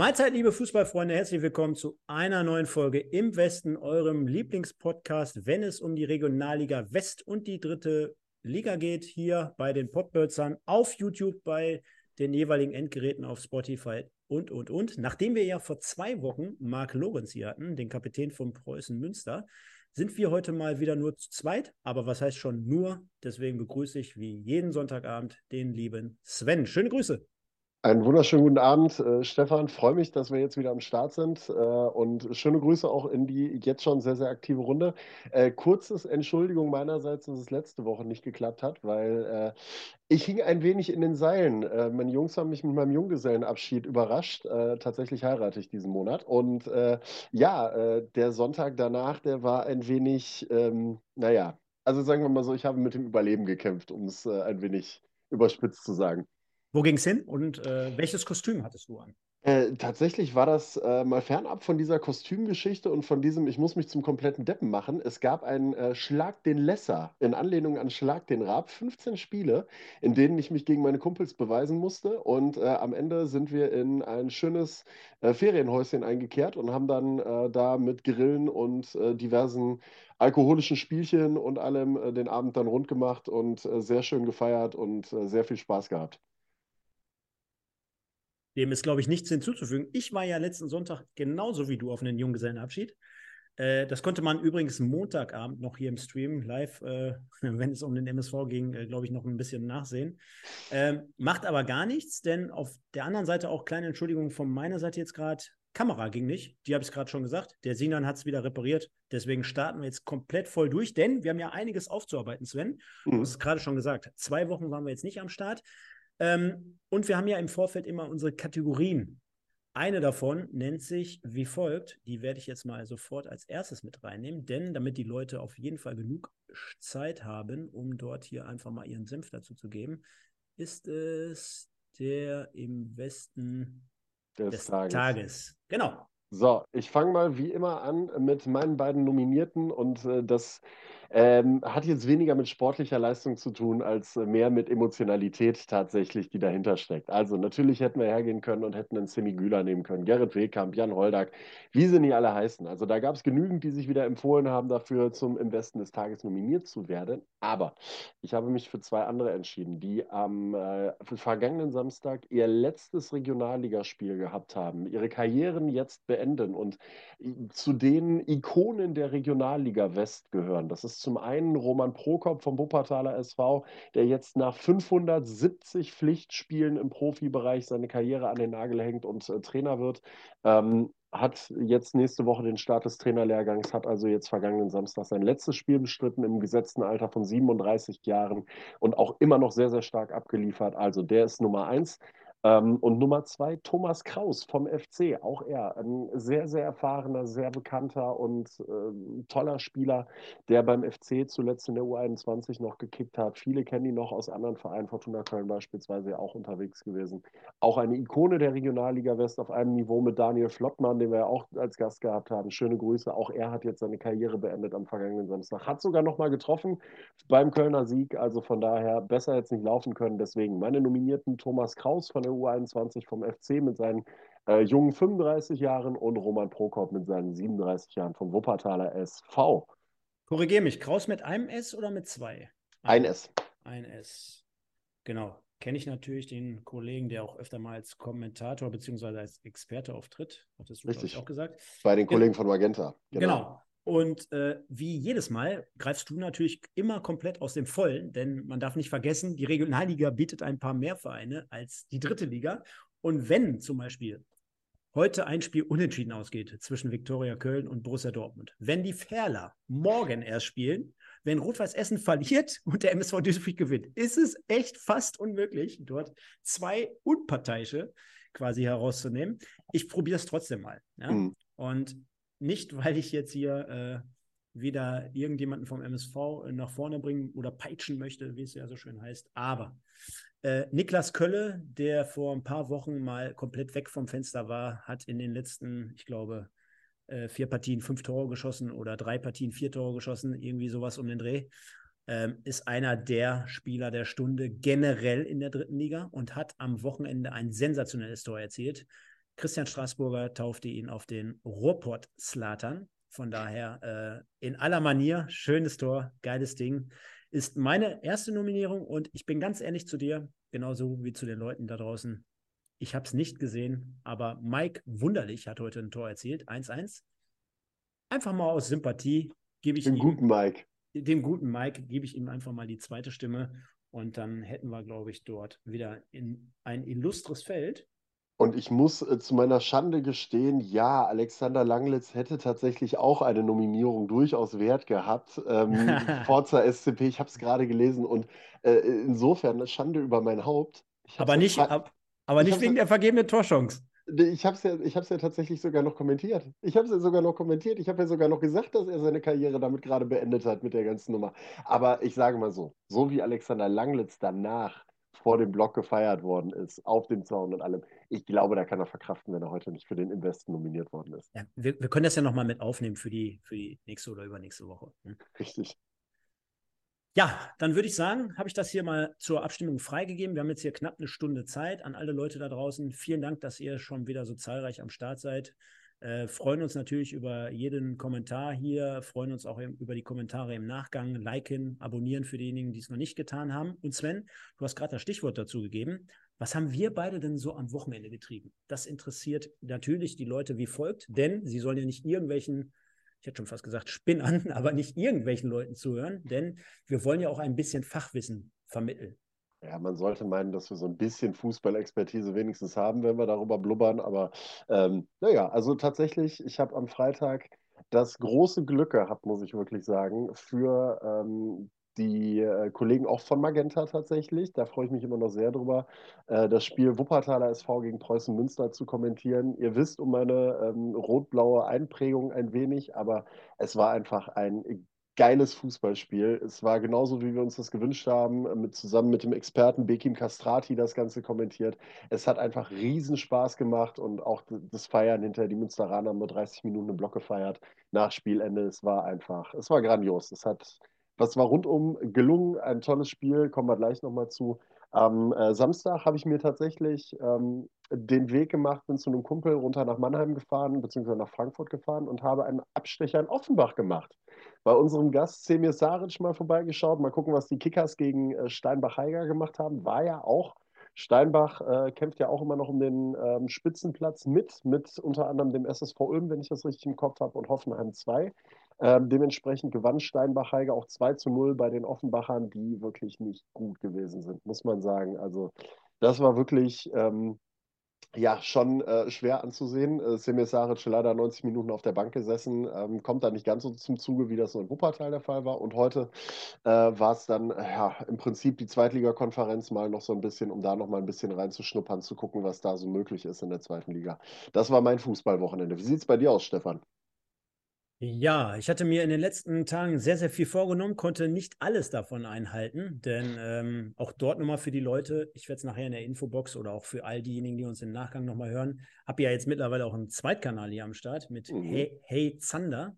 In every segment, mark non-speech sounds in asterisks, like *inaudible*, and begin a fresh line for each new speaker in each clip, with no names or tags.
Mahlzeit, liebe Fußballfreunde, herzlich willkommen zu einer neuen Folge im Westen, eurem Lieblingspodcast, wenn es um die Regionalliga West und die dritte Liga geht, hier bei den Podbirdsern auf YouTube, bei den jeweiligen Endgeräten auf Spotify und, und, und. Nachdem wir ja vor zwei Wochen Marc Lorenz hier hatten, den Kapitän von Preußen Münster, sind wir heute mal wieder nur zu zweit. Aber was heißt schon nur? Deswegen begrüße ich wie jeden Sonntagabend den lieben Sven. Schöne Grüße.
Einen wunderschönen guten Abend, äh, Stefan. Freue mich, dass wir jetzt wieder am Start sind äh, und schöne Grüße auch in die jetzt schon sehr, sehr aktive Runde. Äh, kurzes Entschuldigung meinerseits, dass es letzte Woche nicht geklappt hat, weil äh, ich hing ein wenig in den Seilen. Äh, meine Jungs haben mich mit meinem Junggesellenabschied überrascht. Äh, tatsächlich heirate ich diesen Monat. Und ja, der Sonntag danach, der war ein wenig, ähm, naja, also sagen wir mal so, ich habe mit dem Überleben gekämpft, um es ein wenig überspitzt zu sagen.
Wo ging es hin und äh, welches Kostüm hattest du an?
Äh, tatsächlich war das äh, mal fernab von dieser Kostümgeschichte und von diesem, ich muss mich zum kompletten Deppen machen. Es gab einen äh, Schlag den Lesser in Anlehnung an Schlag den Raab. 15 Spiele, in denen ich mich gegen meine Kumpels beweisen musste. Und äh, am Ende sind wir in ein schönes äh, Ferienhäuschen eingekehrt und haben dann äh, da mit Grillen und diversen alkoholischen Spielchen und allem den Abend dann rund gemacht und sehr schön gefeiert und sehr viel Spaß gehabt.
Dem ist, glaube ich, nichts hinzuzufügen. Ich war ja letzten Sonntag genauso wie du auf einen Junggesellenabschied. Äh, das konnte man übrigens Montagabend noch hier im Stream live, äh, *laughs* wenn es um den MSV ging, äh, glaube ich, noch ein bisschen nachsehen. Ähm, macht aber gar nichts, denn auf der anderen Seite auch kleine Entschuldigung von meiner Seite jetzt gerade. Kamera ging nicht, die habe ich gerade schon gesagt. Der Sinan hat es wieder repariert. Deswegen starten wir jetzt komplett voll durch, denn wir haben ja einiges aufzuarbeiten, Sven. Mhm. Du hast es gerade schon gesagt. Zwei Wochen waren wir jetzt nicht am Start. Ähm, und wir haben ja im Vorfeld immer unsere Kategorien. Eine davon nennt sich wie folgt. Die werde ich jetzt mal sofort als erstes mit reinnehmen, denn damit die Leute auf jeden Fall genug Zeit haben, um dort hier einfach mal ihren Senf dazu zu geben, ist es der im Westen des, des Tages. Tages. Genau.
So, ich fange mal wie immer an mit meinen beiden Nominierten und äh, das ähm, hat jetzt weniger mit sportlicher Leistung zu tun, als äh, mehr mit Emotionalität tatsächlich, die dahinter steckt. Also natürlich hätten wir hergehen können und hätten einen Semi Güler nehmen können, Gerrit Wehkamp, Jan Holdak, wie sie nicht alle heißen. Also da gab es genügend, die sich wieder empfohlen haben, dafür zum Im Besten des Tages nominiert zu werden. Aber ich habe mich für zwei andere entschieden, die am äh, vergangenen Samstag ihr letztes Regionalligaspiel gehabt haben, ihre Karrieren jetzt beenden und äh, zu den Ikonen der Regionalliga West gehören. Das ist zum einen Roman Prokop vom Wuppertaler SV, der jetzt nach 570 Pflichtspielen im Profibereich seine Karriere an den Nagel hängt und äh, Trainer wird. Ähm, hat jetzt nächste Woche den Start des Trainerlehrgangs, hat also jetzt vergangenen Samstag sein letztes Spiel bestritten im gesetzten Alter von 37 Jahren und auch immer noch sehr, sehr stark abgeliefert. Also der ist Nummer eins. Ähm, und Nummer zwei, Thomas Kraus vom FC, auch er, ein sehr, sehr erfahrener, sehr bekannter und äh, toller Spieler, der beim FC zuletzt in der U21 noch gekickt hat. Viele kennen ihn noch aus anderen Vereinen, Fortuna Köln beispielsweise auch unterwegs gewesen. Auch eine Ikone der Regionalliga West auf einem Niveau mit Daniel Flottmann, den wir ja auch als Gast gehabt haben. Schöne Grüße. Auch er hat jetzt seine Karriere beendet am vergangenen Samstag. Hat sogar noch mal getroffen beim Kölner Sieg. Also von daher besser jetzt nicht laufen können. Deswegen meine Nominierten Thomas Kraus von der der U21 vom FC mit seinen äh, jungen 35 Jahren und Roman Prokop mit seinen 37 Jahren vom Wuppertaler SV.
Korrigiere mich, Kraus mit einem S oder mit zwei?
Ein, ein S.
Ein S. Genau. Kenne ich natürlich den Kollegen, der auch öfter mal als Kommentator bzw. als Experte auftritt.
Hattest du Richtig. auch gesagt. Bei den Kollegen von Magenta.
Genau. genau. Und äh, wie jedes Mal greifst du natürlich immer komplett aus dem Vollen, denn man darf nicht vergessen, die Regionalliga bietet ein paar mehr Vereine als die dritte Liga. Und wenn zum Beispiel heute ein Spiel unentschieden ausgeht zwischen Viktoria Köln und Borussia Dortmund, wenn die Ferler morgen erst spielen, wenn Rot-Weiß Essen verliert *laughs* und der MSV Duisburg gewinnt, ist es echt fast unmöglich, dort zwei Unparteiische quasi herauszunehmen. Ich probiere es trotzdem mal. Ja? Mhm. Und nicht, *laughs* weil ich jetzt hier äh, wieder irgendjemanden vom MSV äh, nach vorne bringen oder peitschen möchte, wie es ja so schön heißt. Aber äh, Niklas Kölle, der vor ein paar Wochen mal komplett weg vom Fenster war, hat in den letzten, ich glaube, äh, vier Partien fünf Tore geschossen oder drei Partien vier Tore geschossen, irgendwie sowas um den Dreh. Ähm, ist einer der Spieler der Stunde generell in der dritten Liga und hat am Wochenende ein sensationelles Tor erzielt Christian Straßburger taufte ihn auf den Ruhrpott-Slatan. Von daher äh, in aller Manier, schönes Tor, geiles Ding. Ist meine erste Nominierung und ich bin ganz ehrlich zu dir, genauso wie zu den Leuten da draußen. Ich habe es nicht gesehen, aber Mike Wunderlich hat heute ein Tor erzielt, 1-1. Einfach mal aus Sympathie gebe ich
Den
ihm,
guten Mike.
dem guten Mike gebe ich ihm einfach mal die zweite Stimme und dann hätten wir, glaube ich, dort wieder in ein illustres Feld.
Und ich muss äh, zu meiner Schande gestehen, ja, Alexander Langlitz hätte tatsächlich auch eine Nominierung durchaus wert gehabt. Ähm, *laughs* Forza SCP, ich habe es gerade gelesen und äh, insofern eine Schande über mein Haupt.
Aber nicht, ab, aber
ich
nicht wegen der vergebenen Torchance.
Ich habe es ja, ich ja tatsächlich sogar noch kommentiert. Ich habe es ja sogar noch kommentiert. Ich habe ja sogar noch gesagt, dass er seine Karriere damit gerade beendet hat mit der ganzen Nummer. Aber ich sage mal so, so wie Alexander Langlitz danach vor dem Block gefeiert worden ist, auf dem Zaun und allem, ich glaube, da kann er verkraften, wenn er heute nicht für den Investen nominiert worden ist.
Ja, wir, wir können das ja nochmal mit aufnehmen für die, für die nächste oder übernächste Woche. ne?
Richtig.
Ja, dann würde ich sagen, habe ich das hier mal zur Abstimmung freigegeben. Wir haben jetzt hier knapp eine Stunde Zeit an alle Leute da draußen. Vielen Dank, dass ihr schon wieder so zahlreich am Start seid. Äh, freuen uns natürlich über jeden Kommentar hier, freuen uns auch im, über die Kommentare im Nachgang, liken, abonnieren für diejenigen, die es noch nicht getan haben. Und Sven, du hast gerade das Stichwort dazu gegeben. Was haben wir beide denn so am Wochenende getrieben? Das interessiert natürlich die Leute wie folgt, denn sie sollen ja nicht irgendwelchen ich hätte schon fast gesagt Spinnern, *laughs* aber nicht irgendwelchen Leuten zuhören, denn wir wollen ja auch ein bisschen Fachwissen vermitteln.
Ja, man sollte meinen, dass wir so ein bisschen Fußballexpertise wenigstens haben, wenn wir darüber blubbern. Aber ähm, naja, also tatsächlich, ich habe am Freitag das große Glück gehabt, muss ich wirklich sagen, für ähm, die äh, Kollegen auch von Magenta tatsächlich. Da freue ich mich immer noch sehr drüber, äh, das Spiel Wuppertaler SV gegen Preußen Münster zu kommentieren. Ihr wisst um meine ähm, rot-blaue Einprägung ein wenig, aber es war einfach ein geiles Fußballspiel. Es war genauso, wie wir uns das gewünscht haben, mit, zusammen mit dem Experten Bekim Castrati das Ganze kommentiert. Es hat einfach riesen Spaß gemacht und auch das Feiern hinter die Münsteraner haben nur 30 Minuten im Block gefeiert nach Spielende. Es war einfach, es war grandios. Es hat, was war rundum gelungen, ein tolles Spiel, kommen wir gleich nochmal zu. Am äh, Samstag habe ich mir tatsächlich ähm, den Weg gemacht, bin zu einem Kumpel runter nach Mannheim gefahren, beziehungsweise nach Frankfurt gefahren und habe einen Abstecher in Offenbach gemacht bei unserem Gast Semir Saric mal vorbeigeschaut. Mal gucken, was die Kickers gegen äh, Steinbach-Heiger gemacht haben. War ja auch, Steinbach äh, kämpft ja auch immer noch um den ähm, Spitzenplatz mit, mit unter anderem dem SSV Ulm, wenn ich das richtig im Kopf habe, und Hoffenheim 2. Ähm, dementsprechend gewann Steinbach-Heiger auch 2 zu 0 bei den Offenbachern, die wirklich nicht gut gewesen sind, muss man sagen. Also das war wirklich ähm, ja, schon äh, schwer anzusehen. Äh, Semir Saric leider 90 Minuten auf der Bank gesessen, ähm, kommt da nicht ganz so zum Zuge, wie das so in Wuppertal der Fall war. Und heute äh, war es dann ja, im Prinzip die Zweitligakonferenz mal noch so ein bisschen, um da noch mal ein bisschen reinzuschnuppern, zu gucken, was da so möglich ist in der zweiten Liga. Das war mein Fußballwochenende. Wie sieht es bei dir aus, Stefan?
Ja, ich hatte mir in den letzten Tagen sehr, sehr viel vorgenommen, konnte nicht alles davon einhalten, denn ähm, auch dort nochmal für die Leute, ich werde es nachher in der Infobox oder auch für all diejenigen, die uns im Nachgang nochmal hören, habe ja jetzt mittlerweile auch einen Zweitkanal hier am Start mit
Mhm.
Hey, hey Zander.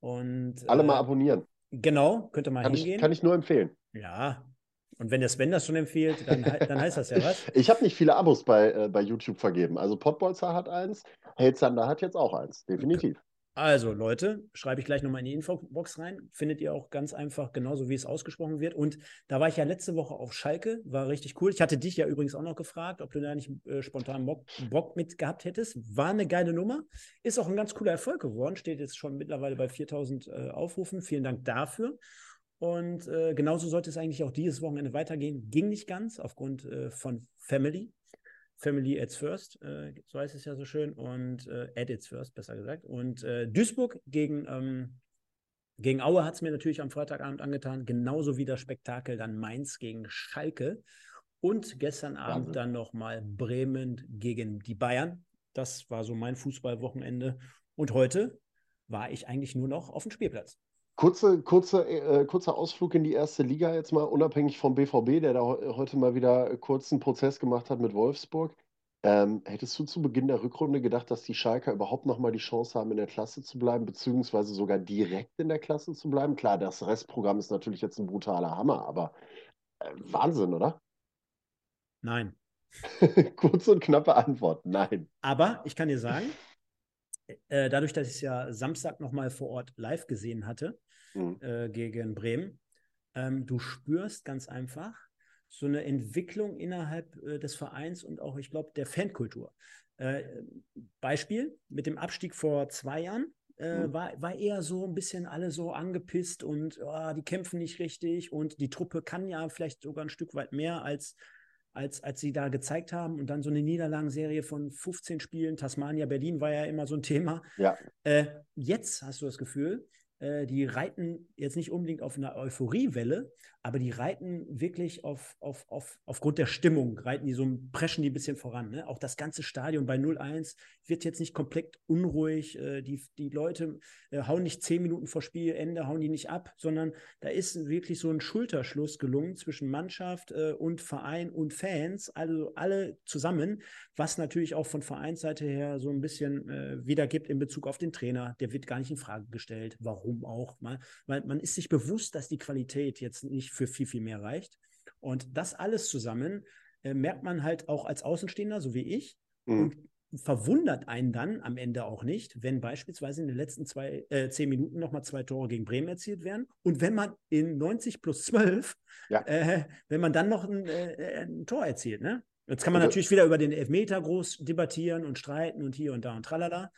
Und
Alle mal
äh,
abonnieren.
genau, könnt ihr mal
Kann ich,
hingehen.
kann ich nur empfehlen.
Ja, und wenn der Sven das schon empfiehlt, dann, dann heißt das ja was. *laughs*
Ich habe nicht viele Abos bei, äh, bei YouTube vergeben. Also Pottbolzer hat eins, Helzander hat jetzt auch eins, definitiv.
Also, Leute, schreibe ich gleich nochmal in die Infobox rein. Findet ihr auch ganz einfach, genauso wie es ausgesprochen wird. Und da war ich ja letzte Woche auf Schalke, war richtig cool. Ich hatte dich ja übrigens auch noch gefragt, ob du da nicht äh, spontan Bock, Bock mit gehabt hättest. War eine geile Nummer. Ist auch ein ganz cooler Erfolg geworden. Steht jetzt schon mittlerweile bei 4000 äh, Aufrufen. Vielen Dank dafür. Und äh, genauso sollte es eigentlich auch dieses Wochenende weitergehen. Ging nicht ganz aufgrund äh, von Family. Family at First, äh, so heißt es ja so schön, und äh, at its First, besser gesagt. Und äh, Duisburg gegen, ähm, gegen Aue hat es mir natürlich am Freitagabend angetan, genauso wie das Spektakel dann Mainz gegen Schalke. Und gestern Abend
Wahnsinn.
dann nochmal Bremen gegen die Bayern. Das war so mein Fußballwochenende. Und heute war ich eigentlich nur noch auf dem Spielplatz.
Kurze, kurze, äh, kurzer Ausflug in die erste Liga jetzt mal, unabhängig vom BVB, der da heu- heute mal wieder kurz einen Prozess gemacht hat mit Wolfsburg. Ähm, hättest du zu Beginn der Rückrunde gedacht, dass die Schalker überhaupt noch mal die Chance haben, in der Klasse zu bleiben, beziehungsweise sogar direkt in der Klasse zu bleiben? Klar, das Restprogramm ist natürlich jetzt ein brutaler Hammer, aber äh, Wahnsinn, oder?
Nein. *laughs*
Kurze und knappe Antwort, nein.
Aber ich kann dir sagen, äh, dadurch, dass ich es ja Samstag nochmal vor Ort live gesehen hatte mhm. äh, gegen Bremen, ähm, du spürst ganz einfach so eine Entwicklung innerhalb äh, des Vereins und auch, ich glaube, der Fankultur. Äh, Beispiel mit dem Abstieg vor zwei Jahren. Äh, mhm. war, war eher so ein bisschen alle so angepisst und oh, die kämpfen nicht richtig und die Truppe kann ja vielleicht sogar ein Stück weit mehr als, als, als sie da gezeigt haben. Und dann so eine Niederlagenserie von 15 Spielen. Tasmania Berlin war ja immer so ein Thema.
Ja.
Äh, jetzt hast du das Gefühl, äh, die reiten jetzt nicht unbedingt auf einer Euphoriewelle, aber die reiten wirklich auf, auf, auf, aufgrund der Stimmung, reiten die so, preschen die ein bisschen voran. Ne? Auch das ganze Stadion bei 0-1 wird jetzt nicht komplett unruhig. Äh, die, die Leute äh, hauen nicht zehn Minuten vor Spielende, hauen die nicht ab, sondern da ist wirklich so ein Schulterschluss gelungen zwischen Mannschaft äh, und Verein und Fans, also alle zusammen, was natürlich auch von Vereinsseite her so ein bisschen äh, wiedergibt in Bezug auf den Trainer. Der wird gar nicht in Frage gestellt. Warum auch? Mal, weil man ist sich bewusst, dass die Qualität jetzt nicht für viel, viel mehr reicht. Und das alles zusammen äh, merkt man halt auch als Außenstehender, so wie ich, mhm. und verwundert einen dann am Ende auch nicht, wenn beispielsweise in den letzten zwei, äh, zehn Minuten nochmal zwei Tore gegen Bremen erzielt werden. Und wenn man in 90 plus 12, ja. äh, wenn man dann noch ein, äh, ein Tor erzielt, ne? Jetzt kann man also, natürlich wieder über den Elfmeter groß debattieren und streiten und hier und da und tralala.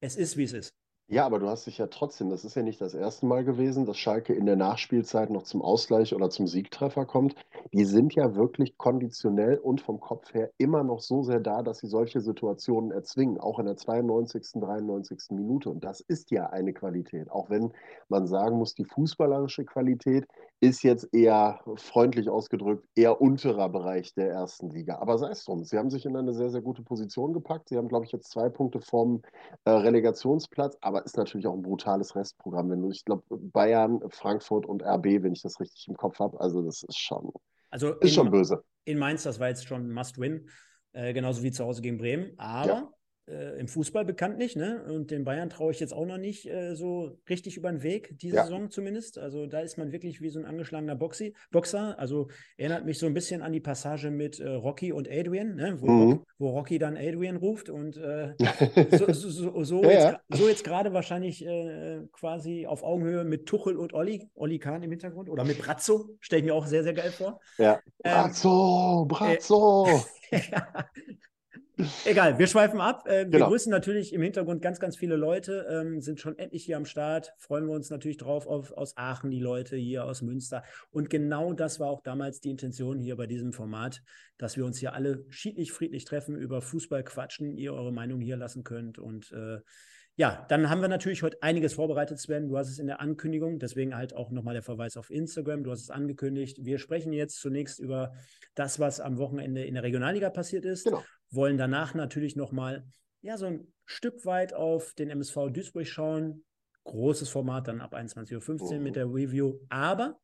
Es ist, wie es ist.
Ja, aber du hast dich ja trotzdem, das ist ja nicht das erste Mal gewesen, dass Schalke in der Nachspielzeit noch zum Ausgleich oder zum Siegtreffer kommt. Die sind ja wirklich konditionell und vom Kopf her immer noch so sehr da, dass sie solche Situationen erzwingen, auch in der 92., 93. Minute. Und das ist ja eine Qualität, auch wenn man sagen muss, die fußballerische Qualität ist jetzt eher freundlich ausgedrückt, eher unterer Bereich der ersten Liga. Aber sei es drum, sie haben sich in eine sehr, sehr gute Position gepackt. Sie haben, glaube ich, jetzt zwei Punkte vom äh, Relegationsplatz, aber ist natürlich auch ein brutales Restprogramm. Wenn du, ich glaube, Bayern, Frankfurt und RB, wenn ich das richtig im Kopf habe, also das ist schon,
also
ist in, schon böse.
In Mainz, das war jetzt schon Must-Win, äh, genauso wie zu Hause gegen Bremen. Aber ja äh, im Fußball bekanntlich, ne? Und den Bayern traue ich jetzt auch noch nicht äh, so richtig über den Weg, diese ja. Saison zumindest. Also da ist man wirklich wie so ein angeschlagener Boxi Boxer. Also erinnert mich so ein bisschen an die Passage mit äh, Rocky und Adrian, ne? wo, mhm. Rocky, wo, Rocky dann Adrian ruft und äh, *laughs* so, so, so, ja, jetzt, so jetzt gerade wahrscheinlich äh, quasi auf Augenhöhe mit Tuchel und Olli, Olli Kahn im Hintergrund oder mit Brazzo, stelle ich mir auch sehr, sehr geil vor.
Ja. Ähm, Brazzo, Brazzo. *laughs*
ja. Egal, wir schweifen ab. Äh, genau. Wir grüßen natürlich im Hintergrund ganz, ganz viele Leute, ähm, sind schon endlich hier am Start. Freuen wir uns natürlich drauf auf, aus Aachen, die Leute hier aus Münster. Und genau das war auch damals die Intention hier bei diesem Format, dass wir uns hier alle schiedlich, friedlich treffen, über Fußball quatschen, ihr eure Meinung hier lassen könnt. Und äh, ja, dann haben wir natürlich heute einiges vorbereitet, Sven. Du hast es in der Ankündigung, deswegen halt auch nochmal der Verweis auf Instagram. Du hast es angekündigt. Wir sprechen jetzt zunächst über das, was am Wochenende in der Regionalliga passiert ist. Genau wollen danach natürlich nochmal ja, so ein Stück weit auf den MSV Duisburg schauen. Großes Format dann ab 21.15 Uhr mit der Review. Aber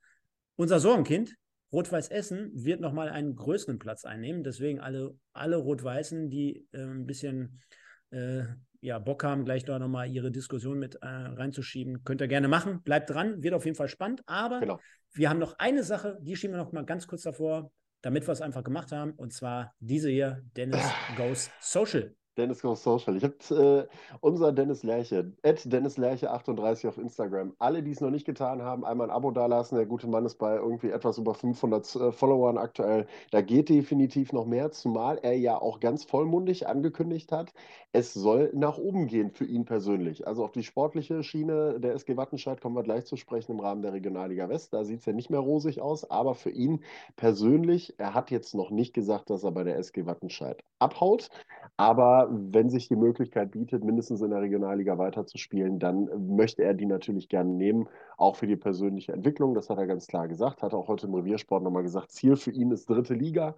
unser Sorgenkind, Rot-Weiß Essen, wird nochmal einen größeren Platz einnehmen. Deswegen alle, alle Rot-Weißen, die äh, ein bisschen äh, ja, Bock haben, gleich da nochmal ihre Diskussion mit äh, reinzuschieben, könnt ihr gerne machen. Bleibt dran, wird auf jeden Fall spannend. Aber genau. wir haben noch eine Sache, die schieben wir noch mal ganz kurz davor damit wir es einfach gemacht haben. Und zwar diese hier, Dennis Goes Social.
Dennis Goes Social. Ich habe äh, unser Dennis Lerche, at Dennis Lerche 38 auf Instagram. Alle, die es noch nicht getan haben, einmal ein Abo dalassen. Der gute Mann ist bei irgendwie etwas über 500 äh, Followern aktuell. Da geht definitiv noch mehr, zumal er ja auch ganz vollmundig angekündigt hat, es soll nach oben gehen für ihn persönlich. Also auf die sportliche Schiene der SG Wattenscheid kommen wir gleich zu sprechen im Rahmen der Regionalliga West. Da sieht es ja nicht mehr rosig aus, aber für ihn persönlich, er hat jetzt noch nicht gesagt, dass er bei der SG Wattenscheid abhaut. Aber wenn sich die Möglichkeit bietet, mindestens in der Regionalliga weiterzuspielen, dann möchte er die natürlich gerne nehmen, auch für die persönliche Entwicklung. Das hat er ganz klar gesagt, hat auch heute im Reviersport nochmal gesagt. Ziel für ihn ist dritte Liga.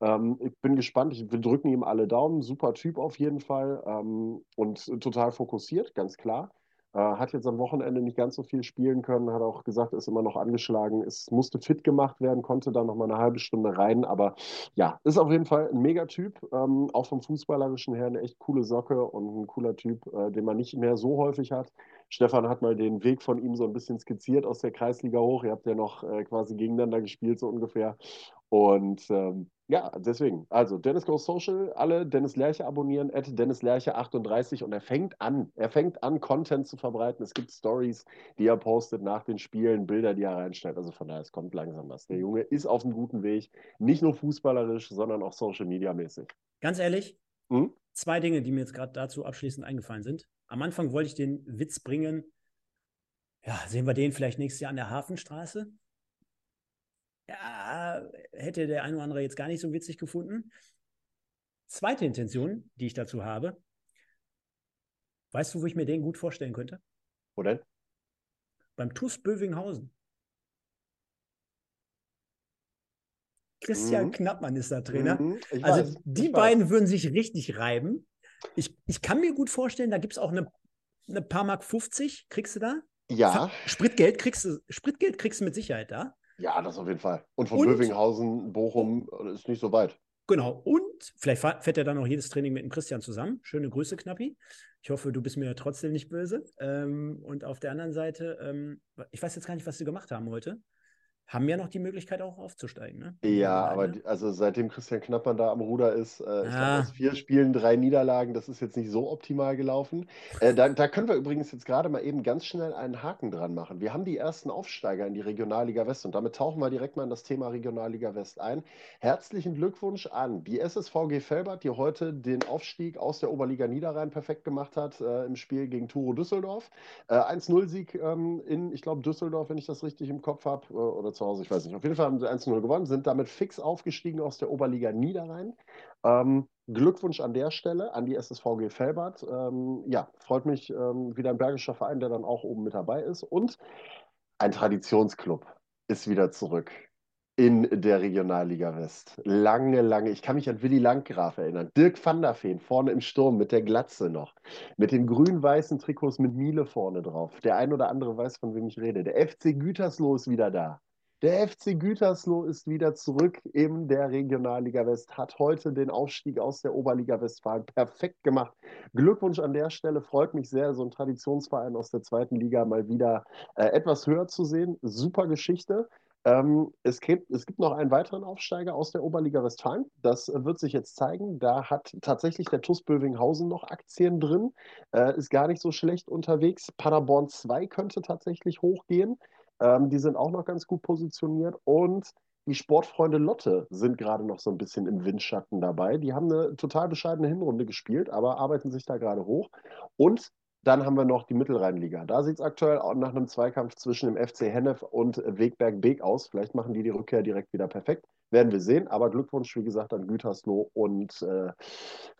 Ähm, ich bin gespannt. Ich, wir drücken ihm alle Daumen. Super Typ auf jeden Fall ähm, und total fokussiert, ganz klar. Äh, hat jetzt am Wochenende nicht ganz so viel spielen können, hat auch gesagt, ist immer noch angeschlagen. Es musste fit gemacht werden, konnte da noch mal eine halbe Stunde rein. Aber ja, ist auf jeden Fall ein Megatyp. Ähm, auch vom Fußballerischen her eine echt coole Socke und ein cooler Typ, äh, den man nicht mehr so häufig hat. Stefan hat mal den Weg von ihm so ein bisschen skizziert aus der Kreisliga hoch. Ihr habt ja noch äh, quasi gegeneinander gespielt, so ungefähr. Und ähm, ja, deswegen. Also Dennis Goes Social, alle Dennis Lerche abonnieren, at Dennis Lerche 38 und er fängt an. Er fängt an, Content zu verbreiten. Es gibt Stories, die er postet nach den Spielen, Bilder, die er reinstellt. Also von daher, es kommt langsam was. Der Junge ist auf einem guten Weg, nicht nur fußballerisch, sondern auch Social Media mäßig.
Ganz ehrlich, hm? Zwei Dinge, die mir jetzt gerade dazu abschließend eingefallen sind. Am Anfang wollte ich den Witz bringen, ja, sehen wir den vielleicht nächstes Jahr an der Hafenstraße? ja, hätte der ein oder andere jetzt gar nicht so witzig gefunden. Zweite Intention, die ich dazu habe, weißt du, wo ich mir den gut vorstellen könnte?
Wo denn?
Beim TuS Bövinghausen. Christian mhm. Knappmann ist da Trainer. Mhm, also weiß, die beiden weiß. würden sich richtig reiben. Ich, ich kann mir gut vorstellen, da gibt es auch eine, eine paar Mark 50, kriegst du da?
Ja.
Spritgeld kriegst du, Spritgeld kriegst du mit Sicherheit da.
Ja, das auf jeden Fall. Und von Bövinghausen, Bochum äh, ist nicht so weit.
Genau. Und vielleicht fährt er dann auch jedes Training mit dem Christian zusammen. Schöne Grüße, Knappi. Ich hoffe, du bist mir trotzdem nicht böse. Ähm, und auf der anderen Seite, ähm, ich weiß jetzt gar nicht, was sie gemacht haben heute haben ja noch die Möglichkeit auch aufzusteigen. Ne?
Ja, aber die, also seitdem Christian Knappmann da am Ruder ist, äh, ich ah. glaube, aus vier Spielen drei Niederlagen, das ist jetzt nicht so optimal gelaufen. Äh, da, da, können wir übrigens jetzt gerade mal eben ganz schnell einen Haken dran machen. Wir haben die ersten Aufsteiger in die Regionalliga West und damit tauchen wir direkt mal in das Thema Regionalliga West ein. Herzlichen Glückwunsch an die SSVG Felbert, die heute den Aufstieg aus der Oberliga Niederrhein perfekt gemacht hat äh, im Spiel gegen Turo Düsseldorf. 1-0-Sieg äh, ähm, in, ich glaube, Düsseldorf, wenn ich das richtig im Kopf habe, äh, oder zu Hause, ich weiß nicht. Auf jeden Fall haben sie 1-0 gewonnen, sind damit fix aufgestiegen aus der Oberliga Niederrhein. Ähm, Glückwunsch an der Stelle an die SSVG Felbert. Ähm, ja, freut mich, ähm, wieder ein bergischer Verein, der dann auch oben mit dabei ist. Und ein Traditionsclub ist wieder zurück in der Regionalliga West. Lange, lange. Ich kann mich an Willi Landgraf erinnern. Dirk van der Veen vorne im Sturm mit der Glatze noch. Mit den grün-weißen Trikots mit Miele vorne drauf. Der ein oder andere weiß, von wem ich rede. Der FC Gütersloh ist wieder da. Der FC Gütersloh ist wieder zurück in der Regionalliga West, hat heute den Aufstieg aus der Oberliga Westfalen perfekt gemacht. Glückwunsch an der Stelle, freut mich sehr, so ein Traditionsverein aus der zweiten Liga mal wieder äh, etwas höher zu sehen. Super Geschichte. Ähm, es, gibt, es gibt noch einen weiteren Aufsteiger aus der Oberliga Westfalen. Das wird sich jetzt zeigen. Da hat tatsächlich der TuS Bövinghausen noch Aktien drin. Äh, ist gar nicht so schlecht unterwegs. Paderborn 2 könnte tatsächlich hochgehen. Ähm, die sind auch noch ganz gut positioniert. Und die Sportfreunde Lotte sind gerade noch so ein bisschen im Windschatten dabei. Die haben eine total bescheidene Hinrunde gespielt, aber arbeiten sich da gerade hoch. Und dann haben wir noch die Mittelrheinliga. Da sieht es aktuell auch nach einem Zweikampf zwischen dem FC Hennef und Wegberg Beek aus. Vielleicht machen die die Rückkehr direkt wieder perfekt. Werden wir sehen. Aber Glückwunsch, wie gesagt, an Gütersloh und äh,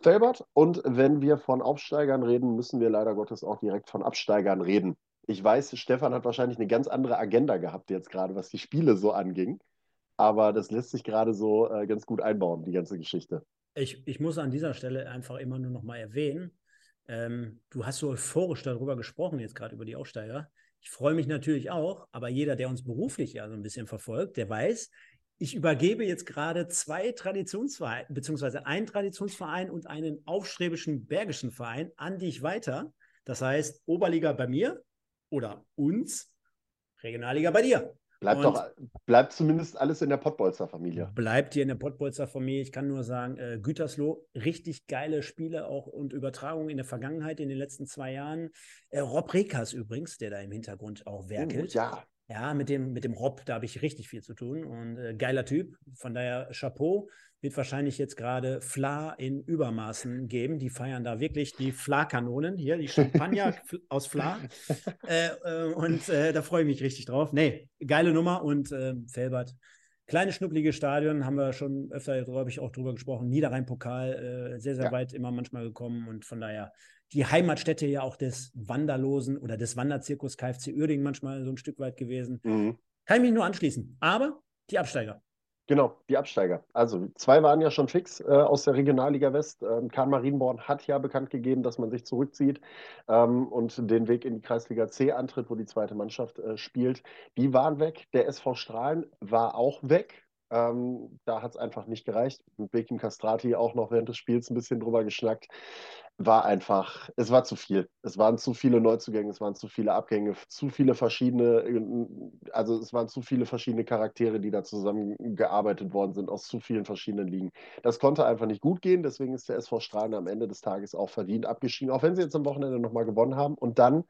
Felbert. Und wenn wir von Aufsteigern reden, müssen wir leider Gottes auch direkt von Absteigern reden. Ich weiß, Stefan hat wahrscheinlich eine ganz andere Agenda gehabt jetzt gerade, was die Spiele so anging. Aber das lässt sich gerade so äh, ganz gut einbauen, die ganze Geschichte.
Ich, ich muss an dieser Stelle einfach immer nur noch mal erwähnen, ähm, du hast so euphorisch darüber gesprochen, jetzt gerade über die Aufsteiger. Ich freue mich natürlich auch, aber jeder, der uns beruflich ja so ein bisschen verfolgt, der weiß, ich übergebe jetzt gerade zwei Traditionsvereine, beziehungsweise einen Traditionsverein und einen aufstrebischen bergischen Verein an dich weiter. Das heißt, Oberliga bei mir oder uns, Regionalliga bei dir.
Bleibt doch, bleibt zumindest alles in der Pottbolzer Familie.
Bleibt hier in der Pottbolzer Familie. Ich kann nur sagen, äh, Gütersloh, richtig geile Spiele auch und Übertragungen in der Vergangenheit, in den letzten zwei Jahren. Äh, Rob Rekas übrigens, der da im Hintergrund auch werkelt.
Oh, ja.
Ja, mit dem, mit dem Rob, da habe ich richtig viel zu tun und äh, geiler Typ. Von daher Chapeau. Wird wahrscheinlich jetzt gerade Fla in Übermaßen geben. Die feiern da wirklich die Fla-Kanonen hier, die Champagner *laughs* aus Fla. Äh, äh, und äh, da freue ich mich richtig drauf. Nee, geile Nummer und äh, Felbert. Kleine schnucklige Stadion, haben wir schon öfter, glaube ich, auch drüber gesprochen. Niederrhein-Pokal, äh, sehr, sehr ja. weit immer manchmal gekommen und von daher die Heimatstätte ja auch des Wanderlosen oder des Wanderzirkus KFC Uerdingen manchmal so ein Stück weit gewesen. Mhm. Kann ich mich nur anschließen. Aber die Absteiger.
Genau, die Absteiger. Also zwei waren ja schon fix äh, aus der Regionalliga West. Ähm, Kahn Marienborn hat ja bekannt gegeben, dass man sich zurückzieht ähm, und den Weg in die Kreisliga C antritt, wo die zweite Mannschaft äh, spielt. Die waren weg. Der SV Strahlen war auch weg. Ähm, da hat es einfach nicht gereicht. Mit Bekim Castrati auch noch während des Spiels ein bisschen drüber geschnackt. War einfach, es war zu viel. Es waren zu viele Neuzugänge, es waren zu viele Abgänge, zu viele verschiedene, also es waren zu viele verschiedene Charaktere, die da zusammengearbeitet worden sind aus zu vielen verschiedenen Ligen. Das konnte einfach nicht gut gehen, deswegen ist der SV Strahlen am Ende des Tages auch verdient abgeschieden, auch wenn sie jetzt am Wochenende nochmal gewonnen haben. Und dann,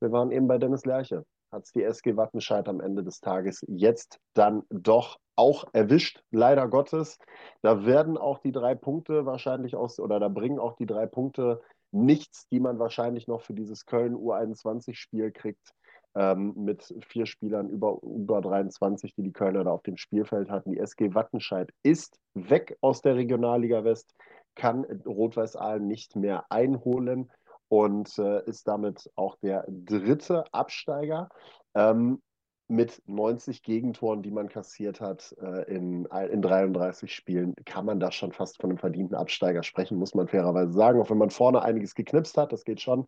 wir waren eben bei Dennis Lerche hat es die SG Wattenscheid am Ende des Tages jetzt dann doch auch erwischt, leider Gottes. Da werden auch die drei Punkte wahrscheinlich aus, oder da bringen auch die drei Punkte nichts, die man wahrscheinlich noch für dieses Köln U21-Spiel kriegt, ähm, mit vier Spielern über, über 23, die die Kölner da auf dem Spielfeld hatten. Die SG Wattenscheid ist weg aus der Regionalliga West, kann Rot-Weiß Aalen nicht mehr einholen und äh, ist damit auch der dritte Absteiger. Ähm, mit 90 Gegentoren, die man kassiert hat äh, in, in 33 Spielen, kann man da schon fast von einem verdienten Absteiger sprechen, muss man fairerweise sagen. Auch wenn man vorne einiges geknipst hat, das geht schon.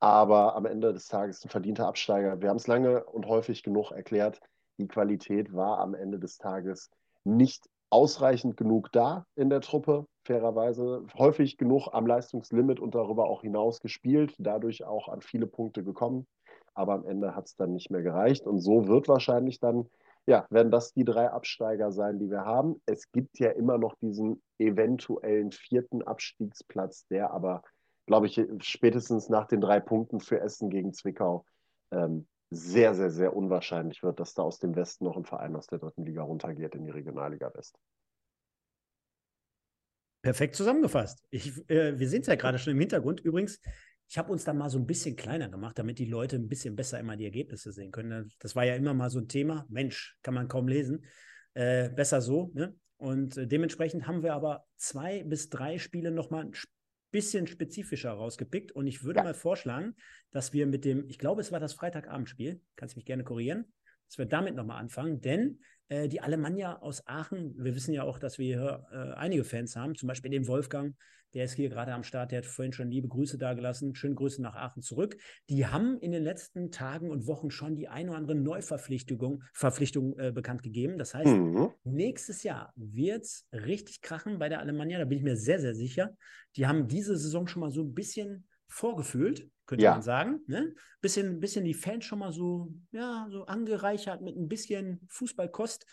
Aber am Ende des Tages ein verdienter Absteiger. Wir haben es lange und häufig genug erklärt. Die Qualität war am Ende des Tages nicht ausreichend genug da in der Truppe, fairerweise. Häufig genug am Leistungslimit und darüber auch hinaus gespielt, dadurch auch an viele Punkte gekommen. Aber am Ende hat es dann nicht mehr gereicht. Und so wird wahrscheinlich dann, ja, werden das die drei Absteiger sein, die wir haben. Es gibt ja immer noch diesen eventuellen vierten Abstiegsplatz, der aber, glaube ich, spätestens nach den drei Punkten für Essen gegen Zwickau ähm, sehr, sehr, sehr unwahrscheinlich wird, dass da aus dem Westen noch ein Verein aus der dritten Liga runtergeht in die Regionalliga West.
Perfekt zusammengefasst. Ich, äh, wir sehen es ja gerade schon im Hintergrund. Übrigens, ich habe uns da mal so ein bisschen kleiner gemacht, damit die Leute ein bisschen besser immer die Ergebnisse sehen können. Das war ja immer mal so ein Thema. Mensch, kann man kaum lesen. Äh, besser so. Ne? Und äh, dementsprechend haben wir aber zwei bis drei Spiele nochmal bisschen spezifischer rausgepickt. Und ich würde ja. mal vorschlagen, dass wir mit dem, ich glaube, es war das Freitagabendspiel, kannst mich gerne korrigieren, dass wir damit nochmal anfangen, denn äh, die Alemannia aus Aachen, wir wissen ja auch, dass wir hier äh, einige Fans haben, zum Beispiel den Wolfgang, der ist hier gerade am Start, der hat vorhin schon liebe Grüße dagelassen. Schöne Grüße nach Aachen zurück. Die haben in den letzten Tagen und Wochen schon die ein oder andere Neuverpflichtung Verpflichtung, äh, bekannt gegeben. Das heißt, mhm. nächstes Jahr wird es richtig krachen bei der Alemannia, da bin ich mir sehr, sehr sicher. Die haben diese Saison schon mal so ein bisschen vorgefühlt, könnte ja. man sagen. Ne? Bisschen, bisschen die Fans schon mal so, ja, so angereichert mit ein bisschen Fußballkost.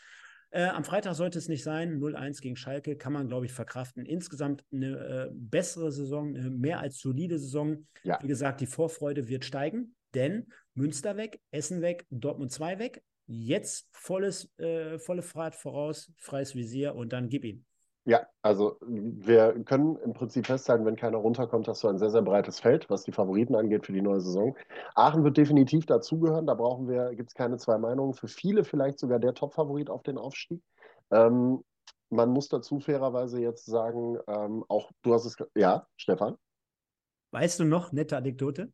Äh, am Freitag sollte es nicht sein. 0-1 gegen Schalke kann man, glaube ich, verkraften. Insgesamt eine äh, bessere Saison, eine mehr als solide Saison. Ja. Wie gesagt, die Vorfreude wird steigen, denn Münster weg, Essen weg, Dortmund 2 weg. Jetzt volles, äh, volle Fahrt voraus, freies Visier und dann gib ihn.
Ja, also wir können im Prinzip festhalten, wenn keiner runterkommt, hast du ein sehr, sehr breites Feld, was die Favoriten angeht für die neue Saison. Aachen wird definitiv dazugehören, da brauchen wir, gibt es keine zwei Meinungen. Für viele vielleicht sogar der Top-Favorit auf den Aufstieg. Ähm, man muss dazu fairerweise jetzt sagen, ähm, auch du hast es, ja, Stefan.
Weißt du noch, nette Anekdote?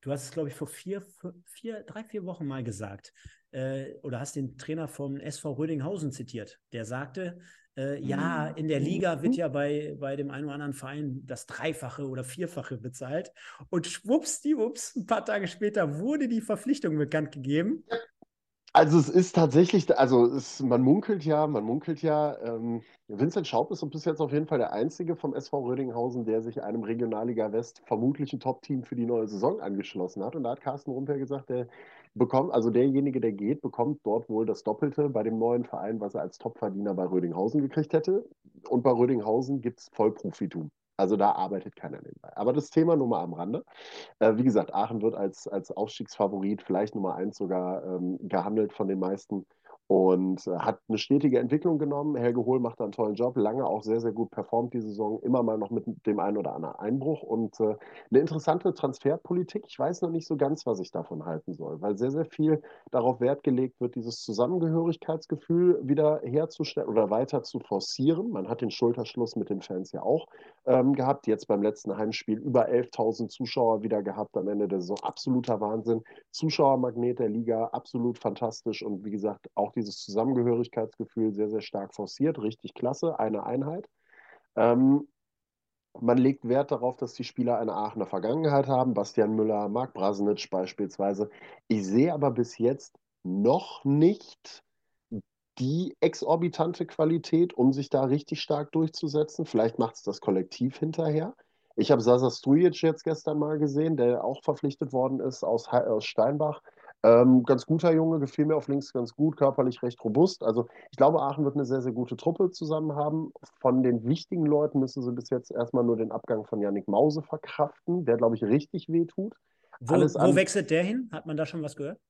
Du hast es, glaube ich, vor vier, vier, drei, vier Wochen mal gesagt. Äh, oder hast den Trainer vom SV Rödinghausen zitiert. Der sagte, äh, ja, in der Liga wird ja bei, bei dem einen oder anderen Verein das Dreifache oder Vierfache bezahlt. Und schwuppsdiwupps, ein paar Tage später wurde die Verpflichtung bekannt gegeben.
Also es ist tatsächlich, also es, man munkelt ja, man munkelt ja, ähm, Vincent Schaub ist bis jetzt auf jeden Fall der Einzige vom SV Rödinghausen, der sich einem Regionalliga West vermutlich ein Top-Team für die neue Saison angeschlossen hat. Und da hat Carsten Rumper gesagt, der bekommt, also derjenige, der geht, bekommt dort wohl das Doppelte bei dem neuen Verein, was er als Topverdiener bei Rödinghausen gekriegt hätte. Und bei Rödinghausen gibt es Vollprofitum. Also da arbeitet keiner nebenbei. Aber das Thema nur mal am Rande. Äh, wie gesagt, Aachen wird als, als Aufstiegsfavorit, vielleicht Nummer eins sogar, ähm, gehandelt von den meisten und äh, hat eine stetige Entwicklung genommen. Helge Hohl macht einen tollen Job, lange auch sehr, sehr gut performt die Saison, immer mal noch mit dem einen oder anderen Einbruch und äh, eine interessante Transferpolitik. Ich weiß noch nicht so ganz, was ich davon halten soll, weil sehr, sehr viel darauf Wert gelegt wird, dieses Zusammengehörigkeitsgefühl wieder herzustellen oder weiter zu forcieren. Man hat den Schulterschluss mit den Fans ja auch ähm, gehabt, jetzt beim letzten Heimspiel über 11.000 Zuschauer wieder gehabt am Ende der Saison. Absoluter Wahnsinn. Zuschauermagnet der Liga, absolut fantastisch und wie gesagt, auch dieses Zusammengehörigkeitsgefühl sehr, sehr stark forciert. Richtig klasse, eine Einheit. Ähm, man legt Wert darauf, dass die Spieler eine Aachener Vergangenheit haben. Bastian Müller, Marc Brasnitsch beispielsweise. Ich sehe aber bis jetzt noch nicht die exorbitante Qualität, um sich da richtig stark durchzusetzen. Vielleicht macht es das Kollektiv hinterher. Ich habe Sasa Strujic jetzt gestern mal gesehen, der auch verpflichtet worden ist aus, aus Steinbach. Ähm, ganz guter Junge, gefiel mir auf links ganz gut, körperlich recht robust. Also ich glaube, Aachen wird eine sehr, sehr gute Truppe zusammen haben. Von den wichtigen Leuten müssen sie bis jetzt erstmal nur den Abgang von Yannick Mause verkraften, der, glaube ich, richtig wehtut.
Wo, wo wechselt der hin? Hat man da schon was gehört?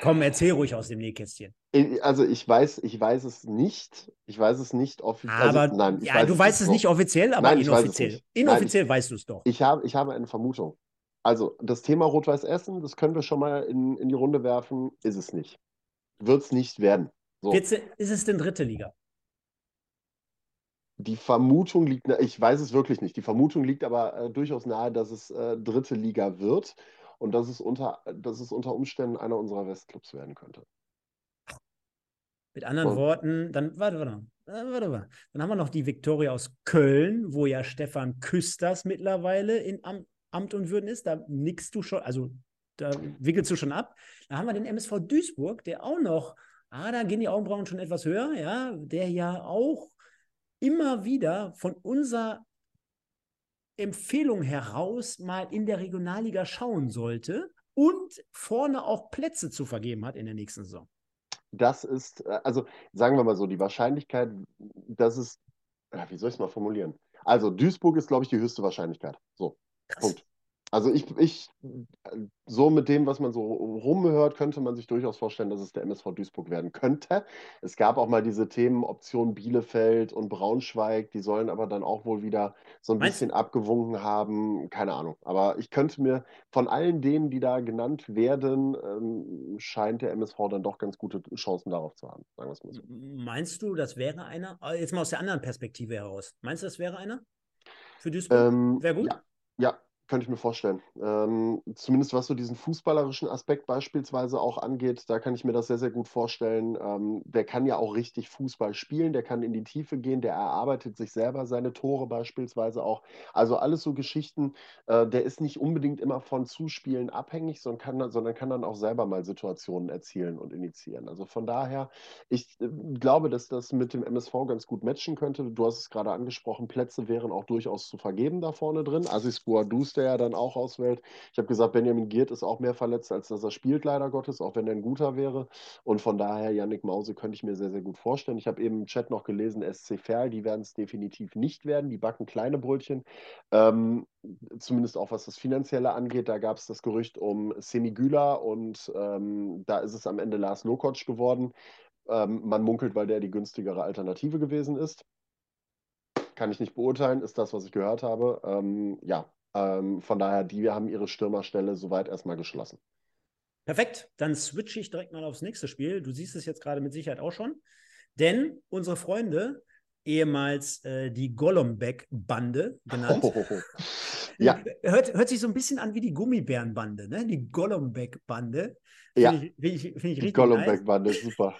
Komm, erzähl ruhig aus dem Nähkästchen.
Also ich weiß, ich weiß es nicht. Ich weiß es nicht offiziell.
Also, aber nein, ja, weiß du weißt es nicht offiziell, aber nein, inoffiziell. Weiß inoffiziell nein, ich, weißt du es doch.
Ich habe, ich habe eine Vermutung. Also das Thema Rot-Weiß Essen, das können wir schon mal in, in die Runde werfen, ist es nicht. Wird es nicht werden.
So. Ist es denn dritte Liga?
Die Vermutung liegt, ich weiß es wirklich nicht. Die Vermutung liegt aber äh, durchaus nahe, dass es äh, dritte Liga wird und dass es, unter, dass es unter Umständen einer unserer Westclubs werden könnte.
Mit anderen und, Worten, dann warte, warte, warte, warte. Dann haben wir noch die Viktoria aus Köln, wo ja Stefan Küsters mittlerweile in Am Amt und Würden ist. Da nickst du schon, also da wickelst du schon ab. Da haben wir den MSV Duisburg, der auch noch, ah, da gehen die Augenbrauen schon etwas höher, ja, der ja auch immer wieder von unserer Empfehlung heraus mal in der Regionalliga schauen sollte und vorne auch Plätze zu vergeben hat in der nächsten Saison.
Das ist, äh, also sagen wir mal so, die Wahrscheinlichkeit, dass es, äh, wie soll ich es mal formulieren? Also Duisburg ist, glaube ich, die höchste Wahrscheinlichkeit. So, Krass. Punkt. Also ich, ich, so mit dem, was man so rumhört, könnte man sich durchaus vorstellen, dass es der MSV Duisburg werden könnte. Es gab auch mal diese Themen Option Bielefeld und Braunschweig, die sollen aber dann auch wohl wieder so ein Meinst bisschen abgewunken haben. Keine Ahnung. Aber ich könnte mir von allen denen, die da genannt werden, ähm, scheint der MSV dann doch ganz gute Chancen darauf zu haben. Sagen wir es
mal so. Meinst du, das wäre einer? Jetzt mal aus der anderen Perspektive heraus. Meinst du, das wäre einer? Für Duisburg? Ähm, wäre gut?
Ja. Ja, könnte ich mir vorstellen. Ähm, zumindest was so diesen fußballerischen Aspekt beispielsweise auch angeht, da kann ich mir das sehr, sehr gut vorstellen. Ähm, der kann ja auch richtig Fußball spielen, der kann in die Tiefe gehen, der erarbeitet sich selber seine Tore beispielsweise auch. Also alles so Geschichten, äh, der ist nicht unbedingt immer von Zuspielen abhängig, sondern kann, sondern kann dann auch selber mal Situationen erzielen und initiieren. Also von daher, ich äh, glaube, dass das mit dem MSV ganz gut matchen könnte. Du hast es gerade angesprochen, Plätze wären auch durchaus zu vergeben da vorne drin. Asis Boadus, der ja dann auch auswählt. Ich habe gesagt, Benjamin Giert ist auch mehr verletzt, als dass er spielt, leider Gottes, auch wenn er ein guter wäre. Und von daher, Yannick Mause könnte ich mir sehr, sehr gut vorstellen. Ich habe eben im Chat noch gelesen, SC Verl, die werden es definitiv nicht werden. Die backen kleine Brötchen. Ähm, zumindest auch was das Finanzielle angeht. Da gab es das Gerücht um Semigüla und ähm, da ist es am Ende Lars Lokotsch geworden. Ähm, man munkelt, weil der die günstigere Alternative gewesen ist. Kann ich nicht beurteilen, ist das, was ich gehört habe. Ähm, ja, ähm, von daher, die haben ihre Stürmerstelle soweit erstmal geschlossen.
Perfekt, dann switche ich direkt mal aufs nächste Spiel. Du siehst es jetzt gerade mit Sicherheit auch schon. Denn unsere Freunde, ehemals äh, die Golombek-Bande genannt, oh, ja. *laughs* hört, hört sich so ein bisschen an wie die Gummibärenbande, ne? Die Golombek-Bande.
Ja, ich, find ich, find ich die Golombek-Bande, super.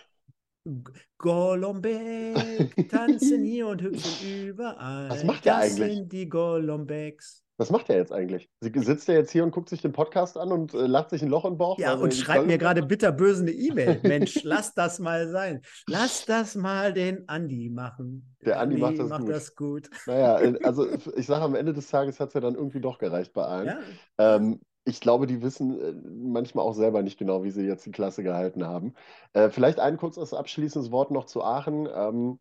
Golombek *laughs* tanzen hier und hüpfen überall.
Was macht der
das
eigentlich?
sind die Golombeks.
Was macht er jetzt eigentlich? Sitzt er jetzt hier und guckt sich den Podcast an und äh, lacht sich ein Loch im Bauch?
Ja, und schreibt mir gerade bitterböse eine E-Mail. *laughs* Mensch, lass das mal sein. Lass das mal den Andi machen.
Der Andi, Andi macht, das,
macht
gut.
das gut.
Naja, also ich sage, am Ende des Tages hat es ja dann irgendwie doch gereicht bei allen. Ja. Ähm, ich glaube, die wissen äh, manchmal auch selber nicht genau, wie sie jetzt die Klasse gehalten haben. Äh, vielleicht ein kurzes abschließendes Wort noch zu Aachen. Ähm,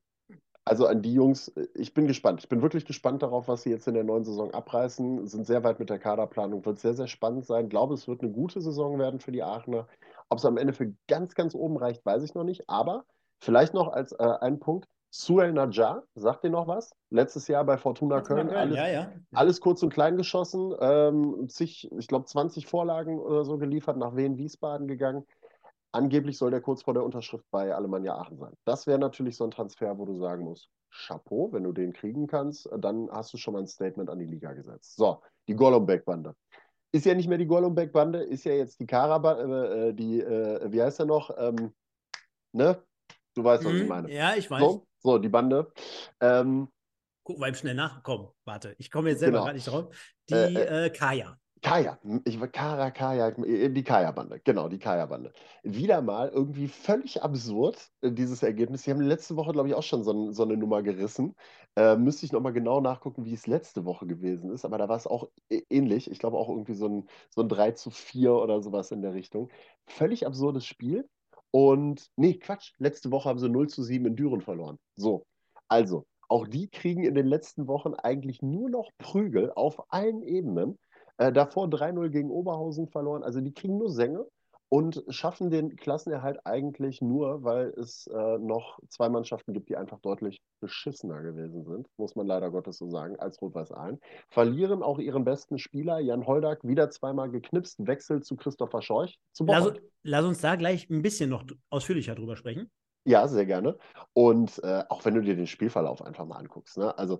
also an die Jungs, äh, ich bin gespannt. Ich bin wirklich gespannt darauf, was sie jetzt in der neuen Saison abreißen. Sind sehr weit mit der Kaderplanung, wird sehr, sehr spannend sein. Ich glaube, es wird eine gute Saison werden für die Aachener. Ob es am Ende für ganz, ganz oben reicht, weiß ich noch nicht. Aber vielleicht noch als äh, ein Punkt. Suel Najjar, sagt dir noch was? Letztes Jahr bei Fortuna Köln, alles,
ja, ja.
alles, kurz und klein geschossen, ähm, sich, ich glaube 20 Vorlagen oder so geliefert, nach Wien Wiesbaden gegangen. Angeblich soll der kurz vor der Unterschrift bei Alemannia Aachen sein. Das wäre natürlich so ein Transfer, wo du sagen musst, Chapeau, wenn du den kriegen kannst, dann hast du schon mal ein Statement an die Liga gesetzt. So, die Golombek-Bande. Ist ja nicht mehr die Golombek-Bande, ist ja jetzt die Kara, äh, die, äh, wie heißt er noch? Ähm, ne? Du weißt, was mhm, ich meine.
Ja, ich weiß.
So, so die Bande. Ähm,
Guck mal, schnell nachkommen. Warte, ich komme jetzt selber genau. gar nicht drauf. Die äh, äh, Kaya.
Kaya, ich war Kara, Kaya, die Kaya-Bande, genau, die Kaya-Bande. Wieder mal irgendwie völlig absurd, äh, dieses Ergebnis. Sie haben letzte Woche, glaube ich, auch schon so, so eine Nummer gerissen. Äh, müsste ich nochmal genau nachgucken, wie es letzte Woche gewesen ist, aber da war es auch ähnlich. Ich glaube auch irgendwie so ein, so ein 3 zu 4 oder sowas in der Richtung. Völlig absurdes Spiel. Und nee, Quatsch, letzte Woche haben sie 0 zu 7 in Düren verloren. So, also, auch die kriegen in den letzten Wochen eigentlich nur noch Prügel auf allen Ebenen. Äh, davor 3-0 gegen Oberhausen verloren. Also die kriegen nur Sänge und schaffen den Klassenerhalt eigentlich nur, weil es äh, noch zwei Mannschaften gibt, die einfach deutlich beschissener gewesen sind, muss man leider Gottes so sagen, als Rot-Weiß Aalen. Verlieren auch ihren besten Spieler, Jan Holdak, wieder zweimal geknipst, wechselt zu Christopher Scheuch. Zu
lass, lass, uns da gleich ein bisschen noch ausführlicher drüber sprechen.
Ja, sehr gerne. Und äh, auch wenn du dir den Spielverlauf einfach mal anguckst, ne? also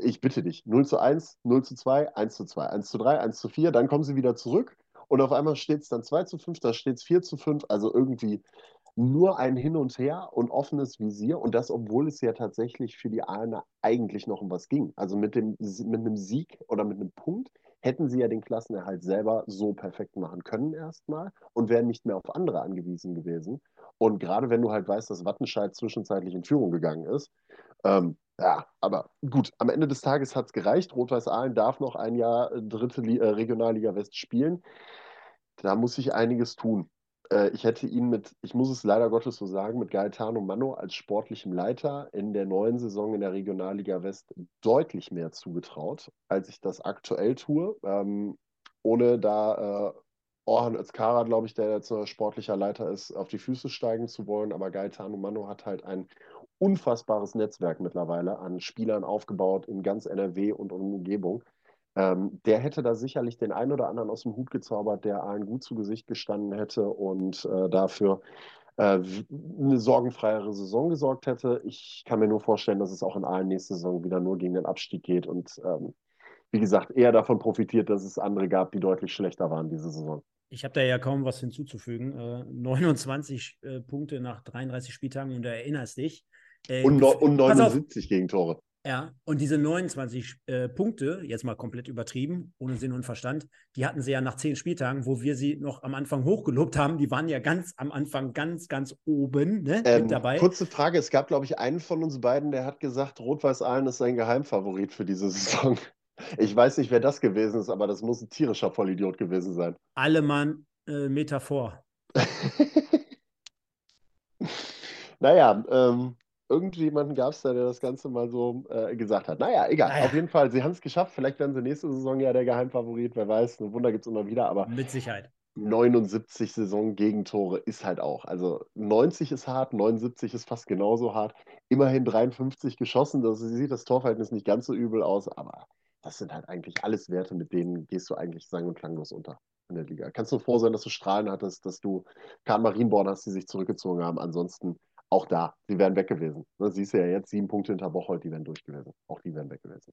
ich bitte dich, 0 zu 1, 0 zu 2, 1 zu 2, 1 zu 3, 1 zu 4, dann kommen sie wieder zurück und auf einmal steht es dann 2 zu 5, da steht es 4 zu 5, also irgendwie nur ein Hin und Her und offenes Visier und das, obwohl es ja tatsächlich für die Ahner eigentlich noch um was ging. Also mit, dem, mit einem Sieg oder mit einem Punkt hätten sie ja den Klassenerhalt selber so perfekt machen können erstmal und wären nicht mehr auf andere angewiesen gewesen. Und gerade wenn du halt weißt, dass Wattenscheid zwischenzeitlich in Führung gegangen ist, ähm, ja, aber gut, am Ende des Tages hat es gereicht. Rot-Weiß Aalen darf noch ein Jahr äh, dritte Li äh, Regionalliga West spielen. Da muss sich einiges tun. Äh, ich hätte ihn mit, ich muss es leider Gottes so sagen, mit Gaetano Manno als sportlichem Leiter in der neuen Saison in der Regionalliga West deutlich mehr zugetraut, als ich das aktuell tue. Ähm, ohne da äh, Orhan Özkara, glaube ich, der jetzt sportlicher Leiter ist, auf die Füße steigen zu wollen. Aber Gaetano Manno hat halt ein unfassbares Netzwerk mittlerweile an Spielern aufgebaut in ganz NRW und Umgebung. Ähm, der hätte da sicherlich den einen oder anderen aus dem Hut gezaubert, der allen gut zu Gesicht gestanden hätte und äh, dafür äh, eine sorgenfreiere Saison gesorgt hätte. Ich kann mir nur vorstellen, dass es auch in allen nächsten Saison wieder nur gegen den Abstieg geht und ähm, wie gesagt, eher davon profitiert, dass es andere gab, die deutlich schlechter waren diese Saison.
Ich habe da ja kaum was hinzuzufügen. Äh, 29 äh, Punkte nach 33 Spieltagen und du erinnerst dich.
Äh, und, und 79 Gegentore.
Ja, und diese 29 äh, Punkte, jetzt mal komplett übertrieben, ohne Sinn und Verstand, die hatten sie ja nach zehn Spieltagen, wo wir sie noch am Anfang hochgelobt haben. Die waren ja ganz am Anfang ganz, ganz oben ne,
ähm, mit dabei. Kurze Frage: Es gab, glaube ich, einen von uns beiden, der hat gesagt, Rot-Weiß-Aalen ist sein Geheimfavorit für diese *laughs* Saison. Ich weiß nicht, wer das gewesen ist, aber das muss ein tierischer Vollidiot gewesen sein.
Allemann äh, Metaphor. *laughs*
naja, ähm, irgendjemanden gab es da, der das Ganze mal so äh, gesagt hat. Naja, egal. Naja. Auf jeden Fall, sie haben es geschafft. Vielleicht werden sie nächste Saison ja der Geheimfavorit. Wer weiß, ein Wunder gibt es immer wieder. Aber
mit Sicherheit.
79 Saison-Gegentore ist halt auch. Also 90 ist hart, 79 ist fast genauso hart. Immerhin 53 geschossen. Das sieht das Torverhältnis nicht ganz so übel aus, aber das sind halt eigentlich alles Werte, mit denen gehst du eigentlich sang- und klanglos unter in der Liga. Kannst du froh sein, dass du Strahlen hattest, dass du Karl Marienborn hast, die sich zurückgezogen haben. Ansonsten auch da, sie wären weg gewesen. Ne, siehst du ja jetzt, sieben Punkte hinter Bocholt, die wären durch gewesen. Auch die wären weg gewesen.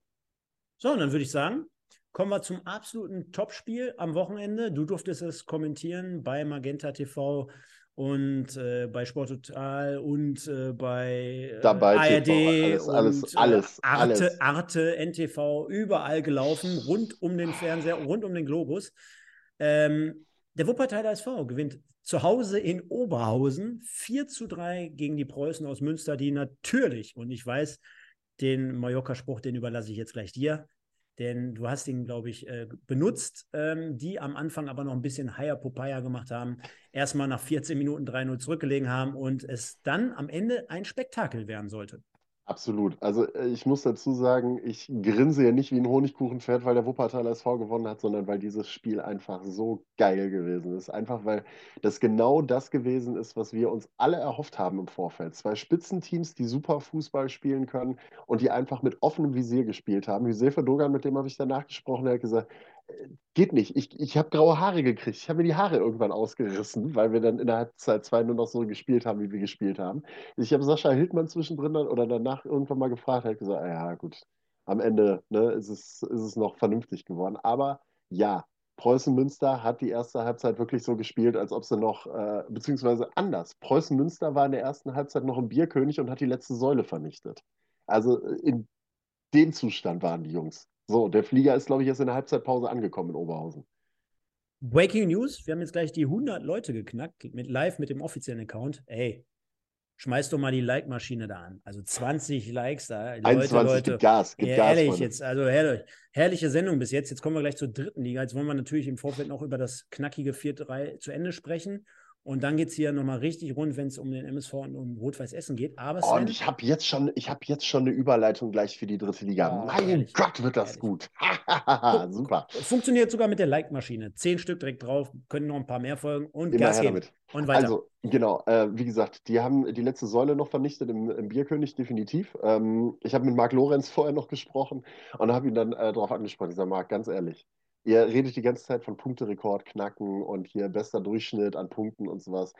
So, und dann würde ich sagen, kommen wir zum absoluten Topspiel am Wochenende. Du durftest es kommentieren bei Magenta TV und äh, bei Sport Total und äh, bei äh,
Dabei
ARD
TV, alles,
und
alles, alles,
Arte,
alles.
Arte, NTV, überall gelaufen, rund um den Fernseher, rund um den Globus. Ähm, der Wuppertaler SV gewinnt zu Hause in Oberhausen 4 zu 3 gegen die Preußen aus Münster, die natürlich, und ich weiß, den Mallorca-Spruch, den überlasse ich jetzt gleich dir, denn du hast ihn, glaube ich, äh, benutzt, ähm, die am Anfang aber noch ein bisschen higher Popeye gemacht haben, erstmal nach 14 Minuten 3-0 zurückgelegen haben und es dann am Ende ein Spektakel werden sollte.
Absolut. Also äh, ich muss dazu sagen, ich grinse ja nicht wie ein Honigkuchenpferd, weil der Wuppertaler SV gewonnen hat, sondern weil dieses Spiel einfach so geil gewesen ist. Einfach weil das genau das gewesen ist, was wir uns alle erhofft haben im Vorfeld. Zwei Spitzenteams, die super Fußball spielen können und die einfach mit offenem Visier gespielt haben. Josefa Dogan, mit dem habe ich danach gesprochen, der hat gesagt, geht nicht. Ich, ich habe graue Haare gekriegt. Ich habe mir die Haare irgendwann ausgerissen, weil wir dann in der Halbzeit zwei nur noch so gespielt haben, wie wir gespielt haben. Ich habe Sascha Hildmann zwischendrin dann, oder danach irgendwann mal gefragt, hat gesagt, ja gut, am Ende ne, ist, es, ist es noch vernünftig geworden. Aber ja, Preußen Münster hat die erste Halbzeit wirklich so gespielt, als ob sie noch, äh, beziehungsweise anders. Preußen Münster war in der ersten Halbzeit noch ein Bierkönig und hat die letzte Säule vernichtet. Also in dem Zustand waren die Jungs. So, der Flieger ist, glaube ich, erst in der Halbzeitpause angekommen in Oberhausen.
Breaking News, wir haben jetzt gleich die 100 Leute geknackt, mit live mit dem offiziellen Account. Ey, schmeiß doch mal die Like-Maschine da an. Also 20 Likes da.
Leute, 21 Leute. Gibt Gas,
gibt ja, Gas, Ehrlich, jetzt, also herrlich, herrliche Sendung bis jetzt. Jetzt kommen wir gleich zur dritten Liga. Jetzt wollen wir natürlich im Vorfeld noch über das knackige 4-3 zu Ende sprechen. Und dann geht es hier nochmal richtig rund, wenn es um den MSV und um Rot-Weiß Essen geht. Aber
oh, und ich habe jetzt, schon, hab jetzt schon eine Überleitung gleich für die dritte Liga. Oh, mein ehrlich, Gott, wird das ehrlich. gut. *laughs* Super.
Funktioniert sogar mit der Like-Maschine. Zehn Stück direkt drauf, können noch ein paar mehr folgen und Immer Gas geben. Damit. Und weiter. Also,
genau, äh, wie gesagt, die haben die letzte Säule noch vernichtet im, im Bierkönig, definitiv. Ähm, ich habe mit Marc Lorenz vorher noch gesprochen und habe ihn dann äh, darauf angesprochen. Ich sage, Marc, ganz ehrlich, Ihr redet die ganze Zeit von Punkterekord knacken und hier bester Durchschnitt an Punkten und sowas.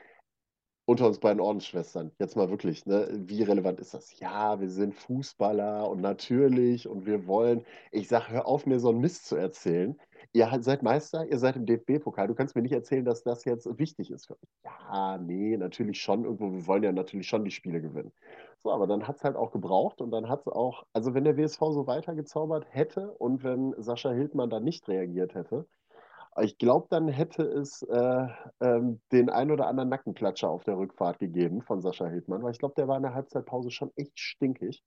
Unter uns beiden Ordensschwestern, jetzt mal wirklich, ne? Wie relevant ist das? Ja, wir sind Fußballer und natürlich und wir wollen. Ich sage, hör auf, mir so einen Mist zu erzählen. Ihr seid Meister, ihr seid im DFB-Pokal. Du kannst mir nicht erzählen, dass das jetzt wichtig ist für euch. Ja, nee, natürlich schon. Irgendwo, wir wollen ja natürlich schon die Spiele gewinnen. So, aber dann hat es halt auch gebraucht und dann hat es auch, also wenn der WSV so weitergezaubert hätte und wenn Sascha Hildmann dann nicht reagiert hätte, ich glaube, dann hätte es äh, ähm, den ein oder anderen Nackenklatscher auf der Rückfahrt gegeben von Sascha Hildmann, weil ich glaube, der war in der Halbzeitpause schon echt stinkig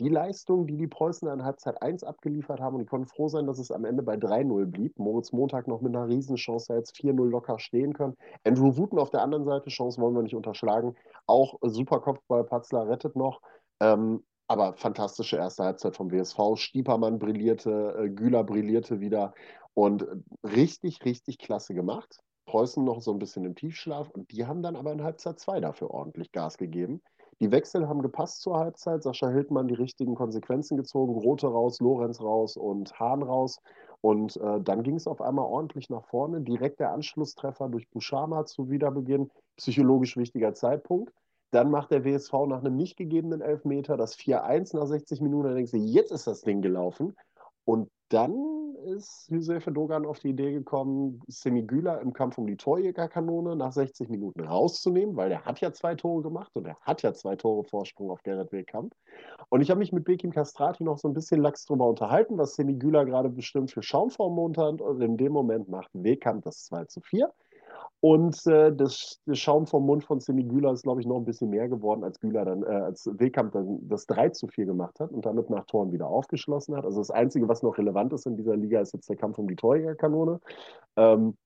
die Leistung, die die Preußen in Halbzeit 1 abgeliefert haben, und die konnten froh sein, dass es am Ende bei 3-0 blieb. Moritz Montag noch mit einer Riesenchance jetzt 4-0 locker stehen können. Andrew Wooten auf der anderen Seite, Chance wollen wir nicht unterschlagen. Auch super Kopfball, Patzler rettet noch. Ähm, aber fantastische erste Halbzeit vom WSV. Stiepermann brillierte, äh, Güler brillierte wieder und richtig, richtig klasse gemacht. Preußen noch so ein bisschen im Tiefschlaf und die haben dann aber in Halbzeit 2 dafür ordentlich Gas gegeben. Die Wechsel haben gepasst zur Halbzeit. Sascha Hildmann die richtigen Konsequenzen gezogen. Rote raus, Lorenz raus und Hahn raus. Und äh, dann ging es auf einmal ordentlich nach vorne. Direkt der Anschlusstreffer durch Buschama zu Wiederbeginn. Psychologisch wichtiger Zeitpunkt. Dann macht der WSV nach einem nicht gegebenen Elfmeter das 4-1 nach 60 Minuten. Da denkst du, jetzt ist das Ding gelaufen. Und dann ist Josefe Dogan auf die Idee gekommen, Semigüler im Kampf um die Torjägerkanone nach 60 Minuten rauszunehmen, weil er hat ja zwei Tore gemacht und er hat ja zwei Tore Vorsprung auf Gerrit Wehkamp. Und ich habe mich mit Bekim Castrati noch so ein bisschen lax drüber unterhalten, was Semigüler gerade bestimmt für Schaum Mond hat. Und in dem Moment macht Wehkamp das 2 zu 4. Und äh, das, das, Schaum vom Mund von Semi Güler ist, glaube ich, noch ein bisschen mehr geworden, als Güler dann, äh, als Wehkamp dann das 3 zu 4 gemacht hat und damit nach Toren wieder aufgeschlossen hat. Also das Einzige, was noch relevant ist in dieser Liga, ist jetzt der Kampf um die Torjägerkanone. Ähm,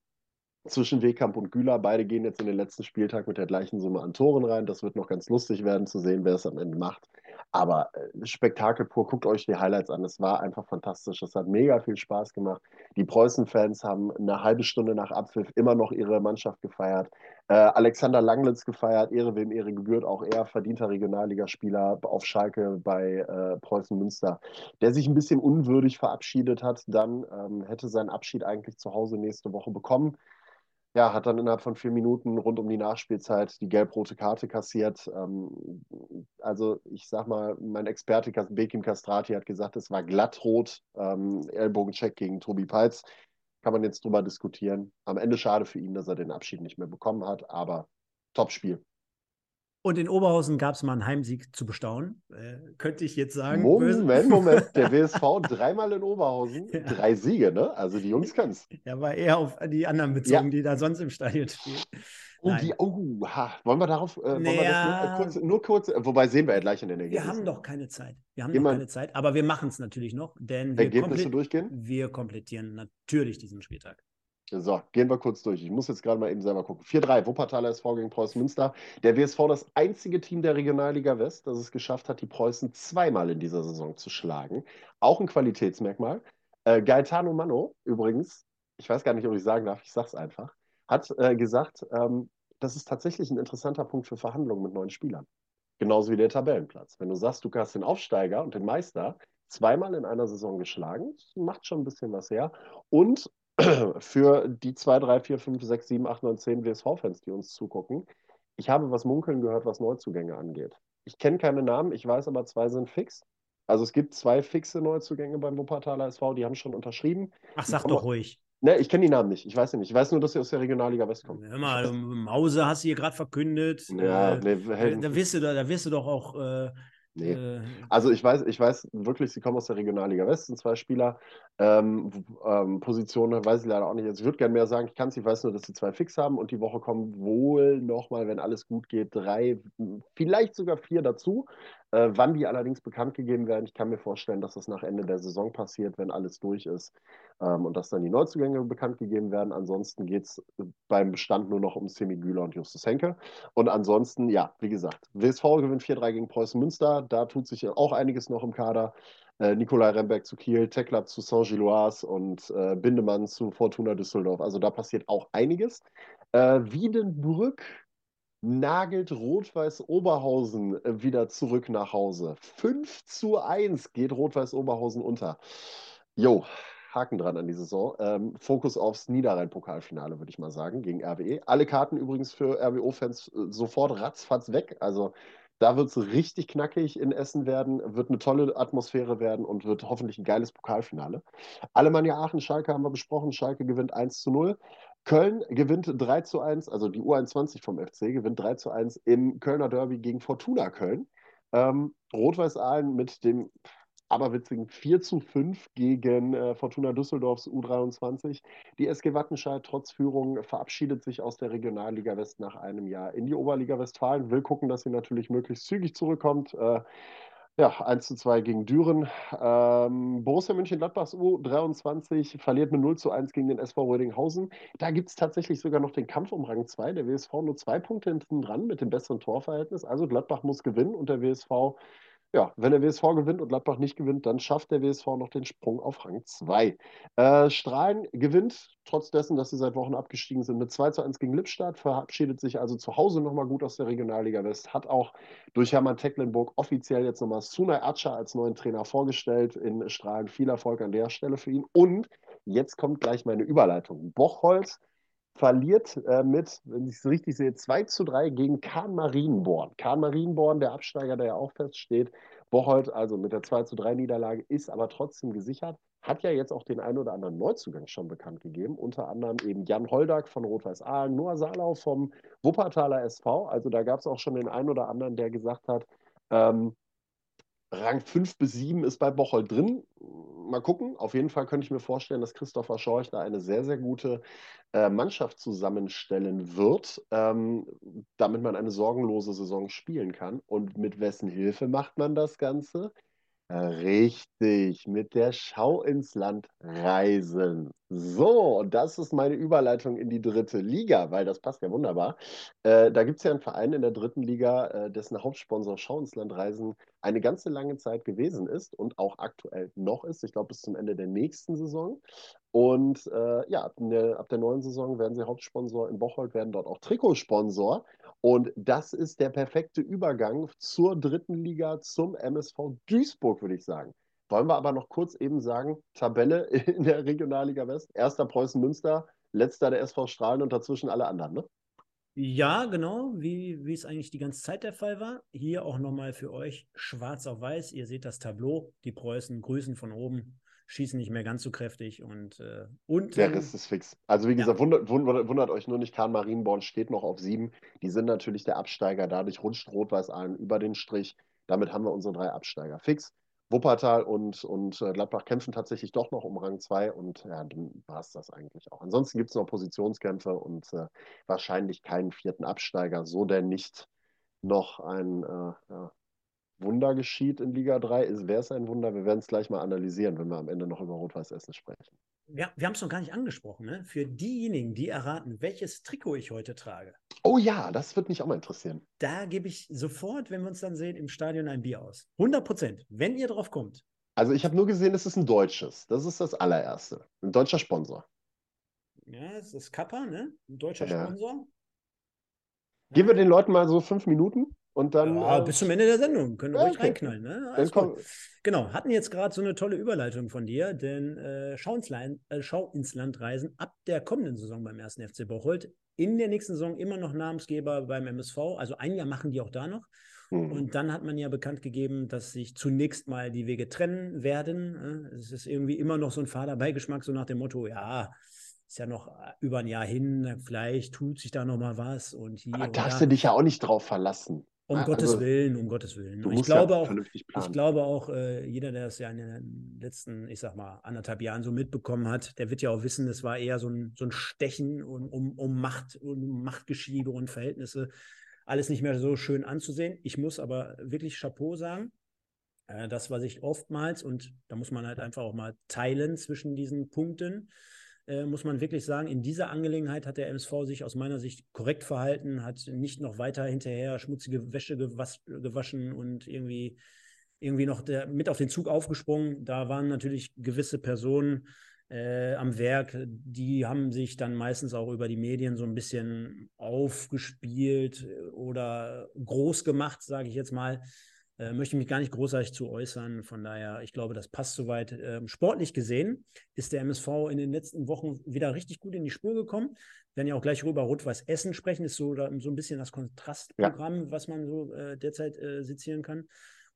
zwischen Wehkamp und Güler. Beide gehen jetzt in den letzten Spieltag mit der gleichen Summe an Toren rein. Das wird noch ganz lustig werden zu sehen, wer es am Ende macht. Aber äh, Spektakel pur, guckt euch die Highlights an. Es war einfach fantastisch. Es hat mega viel Spaß gemacht. Die Preußen-Fans haben eine halbe Stunde nach Abpfiff immer noch ihre Mannschaft gefeiert. Äh, Alexander Langlitz gefeiert, Ehre wem Ehre gebührt, auch er verdienter Regionalligaspieler auf Schalke bei äh, Preußen Münster, der sich ein bisschen unwürdig verabschiedet hat. Dann ähm, hätte seinen Abschied eigentlich zu Hause nächste Woche bekommen ja, hat dann innerhalb von vier Minuten rund um die Nachspielzeit die gelb-rote Karte kassiert. Ähm, also ich sag mal, mein Experte Bekim Castrati hat gesagt, es war glattrot, ähm, Ellbogencheck gegen Tobi Peitz. Kann man jetzt drüber diskutieren. Am Ende schade für ihn, dass er den Abschied nicht mehr bekommen hat, aber Topspiel.
Und in Oberhausen gab es mal einen Heimsieg zu bestaunen, äh, könnte ich jetzt sagen.
Moment, Moment. *laughs* Der WSV dreimal in Oberhausen, ja. drei Siege, ne? Also die Jungs können es.
Ja, war eher auf die anderen bezogen, ja. die da sonst im Stadion spielen.
Oh, die, oh, ha. wollen wir darauf, äh, naja, wir nur, äh, kurz, nur, kurz, wobei sehen wir ja gleich in den
Ergebnissen. Wir haben doch keine Zeit. Wir haben Jemand, keine Zeit, aber wir machen es natürlich noch, denn wir,
Ergebnisse durchgehen?
wir komplettieren natürlich diesen Spieltag.
So, gehen wir kurz durch. Ich muss jetzt gerade mal eben selber gucken. 4-3, Wuppertaler SV gegen Preußen Münster. Der WSV das einzige Team der Regionalliga West, das es geschafft hat, die Preußen zweimal in dieser Saison zu schlagen. Auch ein Qualitätsmerkmal. Äh, Gaetano Mano, übrigens, ich weiß gar nicht, ob ich sagen darf, ich sage es einfach, hat äh, gesagt, ähm, das ist tatsächlich ein interessanter Punkt für Verhandlungen mit neuen Spielern. Genauso wie der Tabellenplatz. Wenn du sagst, du hast den Aufsteiger und den Meister zweimal in einer Saison geschlagen, macht schon ein bisschen was her. Und *clears throat* für die 2, 3, 4, 5, 6, 7, 8, 9, 10 WSV-Fans, die uns zugucken. Ich habe was munkeln gehört, was Neuzugänge angeht. Ich kenne keine Namen, ich weiß aber, zwei sind fix. Also es gibt zwei fixe Neuzugänge beim Wuppertaler SV, die haben schon unterschrieben.
Ach, sag doch ruhig.
Ne, ich kenne die Namen nicht. Ich weiß sie nicht. Ich weiß nur, dass sie aus der Regionalliga West kommen.
Hör mal, Mause hast du hier gerade verkündet.
Ja,
äh, nee, da, wirst du, da wirst du doch auch äh,
Nee. Äh, also ich weiß, ich weiß wirklich, sie kommen aus der Regionalliga West, sind zwei Spieler. Ähm, ähm, Positionen weiß ich leider auch nicht. Also ich würde gerne mehr sagen, ich kann es, ich weiß nur, dass sie zwei fix haben und die Woche kommen wohl nochmal, wenn alles gut geht, drei, vielleicht sogar vier dazu. Äh, wann die allerdings bekannt gegeben werden, ich kann mir vorstellen, dass das nach Ende der Saison passiert, wenn alles durch ist ähm, und dass dann die Neuzugänge bekannt gegeben werden. Ansonsten geht es beim Bestand nur noch um Semi Güler und Justus Henke. Und ansonsten, ja, wie gesagt, WSV gewinnt 4-3 gegen Preußen Münster. Da tut sich auch einiges noch im Kader. Äh, Nikolai Remberg zu Kiel, Tekla zu Saint-Gilloise und äh, Bindemann zu Fortuna Düsseldorf. Also da passiert auch einiges. Äh, Wiedenbrück nagelt Rot-Weiß Oberhausen äh, wieder zurück nach Hause. 5 zu 1 geht Rot-Weiß Oberhausen unter. Jo, Haken dran an die Saison. Ähm, Fokus aufs Niederrhein-Pokalfinale, würde ich mal sagen, gegen RWE. Alle Karten übrigens für RWO-Fans äh, sofort ratzfatz weg. Also da wird es richtig knackig in Essen werden, wird eine tolle Atmosphäre werden und wird hoffentlich ein geiles Pokalfinale. Alemannia Aachen, Schalke haben wir besprochen. Schalke gewinnt 1 zu 0. Köln gewinnt 3 zu 1, also die U21 vom FC gewinnt 3 zu 1 im Kölner Derby gegen Fortuna Köln. Ähm, Rot-Weiß Aalen mit dem aberwitzigen 4 zu 5 gegen äh, Fortuna Düsseldorfs U23. Die SG Wattenscheid trotz Führung verabschiedet sich aus der Regionalliga West nach einem Jahr in die Oberliga Westfalen, will gucken, dass sie natürlich möglichst zügig zurückkommt. Äh, ja, 1 zu 2 gegen Düren. Ähm, Borussia Mönchengladbachs U23 verliert mit 0 zu 1 gegen den SV Rödinghausen. Da gibt es tatsächlich sogar noch den Kampf um Rang 2. Der WSV nur zwei Punkte hinten dran mit dem besseren Torverhältnis. Also Gladbach muss gewinnen und der WSV ja, wenn der WSV gewinnt und Gladbach nicht gewinnt, dann schafft der WSV noch den Sprung auf Rang 2. Äh, Strahlen gewinnt, trotz dessen, dass sie seit Wochen abgestiegen sind, mit 2 zu 1 gegen Lippstadt, verabschiedet sich also zu Hause nochmal gut aus der Regionalliga West, hat auch durch Hermann Tecklenburg offiziell jetzt nochmal Sunay Atscha als neuen Trainer vorgestellt in Strahlen. Viel Erfolg an der Stelle für ihn. Und jetzt kommt gleich meine Überleitung. Bochholz verliert äh, mit, wenn ich es richtig sehe, 2 zu 3 gegen Kahn Marienborn. Kahn Marienborn, der Absteiger, der ja auch feststeht. Bocholt, also mit der 2 zu 3 Niederlage, ist aber trotzdem gesichert. Hat ja jetzt auch den einen oder anderen Neuzugang schon bekannt gegeben. Unter anderem eben Jan Holdak von Rot-Weiß Aalen, Noah Salau vom Wuppertaler SV. Also da gab es auch schon den einen oder anderen, der gesagt hat, ähm, Rang 5 bis 7 ist bei Bocholt drin. Mal gucken. Auf jeden Fall könnte ich mir vorstellen, dass Christopher Schorch da eine sehr, sehr gute äh, Mannschaft zusammenstellen wird, ähm, damit man eine sorgenlose Saison spielen kann. Und mit wessen Hilfe macht man das Ganze? Richtig, mit der Schau ins Land reisen. So, das ist meine Überleitung in die dritte Liga, weil das passt ja wunderbar. Äh, da gibt es ja einen Verein in der dritten Liga, äh, dessen Hauptsponsor Schau ins Land reisen eine ganze lange Zeit gewesen ist und auch aktuell noch ist. Ich glaube, bis zum Ende der nächsten Saison. Und äh, ja, ab der, ab der, neuen Saison werden sie Hauptsponsor in Bocholt, werden dort auch Trikotsponsor. Und das ist der perfekte Übergang zur dritten Liga, zum MSV Duisburg, würde ich sagen. Wollen wir aber noch kurz eben sagen, Tabelle *laughs* in der Regionalliga West. Erster Preußen Münster, letzter der SV Strahlen und dazwischen alle anderen, ne?
Ja, genau, wie, wie es eigentlich die ganze Zeit der Fall war. Hier auch nochmal für euch schwarz auf weiß. Ihr seht das Tableau. Die Preußen grüßen von oben schießen nicht mehr ganz so kräftig und äh, unten.
Der Rest ist fix. Also wie gesagt, ja. wundert, wundert, wundert, euch nur nicht, Kahn Marienborn steht noch auf sieben. Die sind natürlich der Absteiger, dadurch rutscht Rot-Weiß allen über den Strich. Damit haben wir unsere drei Absteiger fix. Wuppertal und, und äh, Gladbach kämpfen tatsächlich doch noch um Rang 2 und ja, dann war es das eigentlich auch. Ansonsten gibt es noch Positionskämpfe und äh, wahrscheinlich keinen vierten Absteiger, so denn nicht noch ein äh, ja, Wunder geschieht in Liga 3, wäre es ein Wunder. Wir werden es gleich mal analysieren, wenn wir am Ende noch über Rot-Weiß Essen sprechen.
Ja, wir haben es noch gar nicht angesprochen. Ne? Für diejenigen, die erraten, welches Trikot ich heute trage.
Oh ja, das wird mich auch mal interessieren.
Da gebe ich sofort, wenn wir uns dann sehen, im Stadion ein Bier aus. 100 Prozent, wenn ihr drauf kommt.
Also ich habe nur gesehen, es ist ein deutsches. Das ist das allererste. Ein deutscher Sponsor.
Ja, es ist Kappa, ne? Ein deutscher ja. Sponsor.
Geben wir den Leuten mal so fünf Minuten. Und dann.
Ja, äh, bis zum Ende der Sendung. Können wir ja, ruhig okay. reinknallen. Ne? Genau, hatten jetzt gerade so eine tolle Überleitung von dir, denn äh, Schau, ins Land, äh, Schau ins Land reisen ab der kommenden Saison beim ersten FC Bocholt. In der nächsten Saison immer noch Namensgeber beim MSV. Also ein Jahr machen die auch da noch. Mhm. Und dann hat man ja bekannt gegeben, dass sich zunächst mal die Wege trennen werden. Ne? Es ist irgendwie immer noch so ein fader Beigeschmack, so nach dem Motto: ja, ist ja noch äh, über ein Jahr hin, vielleicht tut sich da noch mal was und hier.
Aber darfst du dich ja auch nicht drauf verlassen.
Um Gottes
also,
Willen, um Gottes Willen. Und ich
musst ja
glaube auch, ich glaube auch, äh, jeder, der das ja in den letzten, ich sag mal, anderthalb Jahren so mitbekommen hat, der wird ja auch wissen, es war eher so ein, so ein Stechen um, um, um Macht und um Machtgeschiebe und Verhältnisse. Alles nicht mehr so schön anzusehen. Ich muss aber wirklich Chapeau sagen. Äh, das, was ich oftmals, und da muss man halt einfach auch mal teilen zwischen diesen Punkten, äh, muss man wirklich sagen, in dieser Angelegenheit hat der MSV sich aus meiner Sicht korrekt verhalten, hat nicht noch weiter hinterher schmutzige Wäsche gewas gewaschen und irgendwie, irgendwie noch der, mit auf den Zug aufgesprungen. Da waren natürlich gewisse Personen äh, am Werk, die haben sich dann meistens auch über die Medien so ein bisschen aufgespielt oder groß gemacht, sage ich jetzt mal. Äh, möchte mich gar nicht großartig zu äußern. Von daher, ich glaube, das passt soweit. Ähm, sportlich gesehen ist der MSV in den letzten Wochen wieder richtig gut in die Spur gekommen. Wir werden ja auch gleich über Rot-Weiß Essen sprechen. Ist so, da, so ein bisschen das Kontrastprogramm, was man so äh, derzeit äh, sezieren kann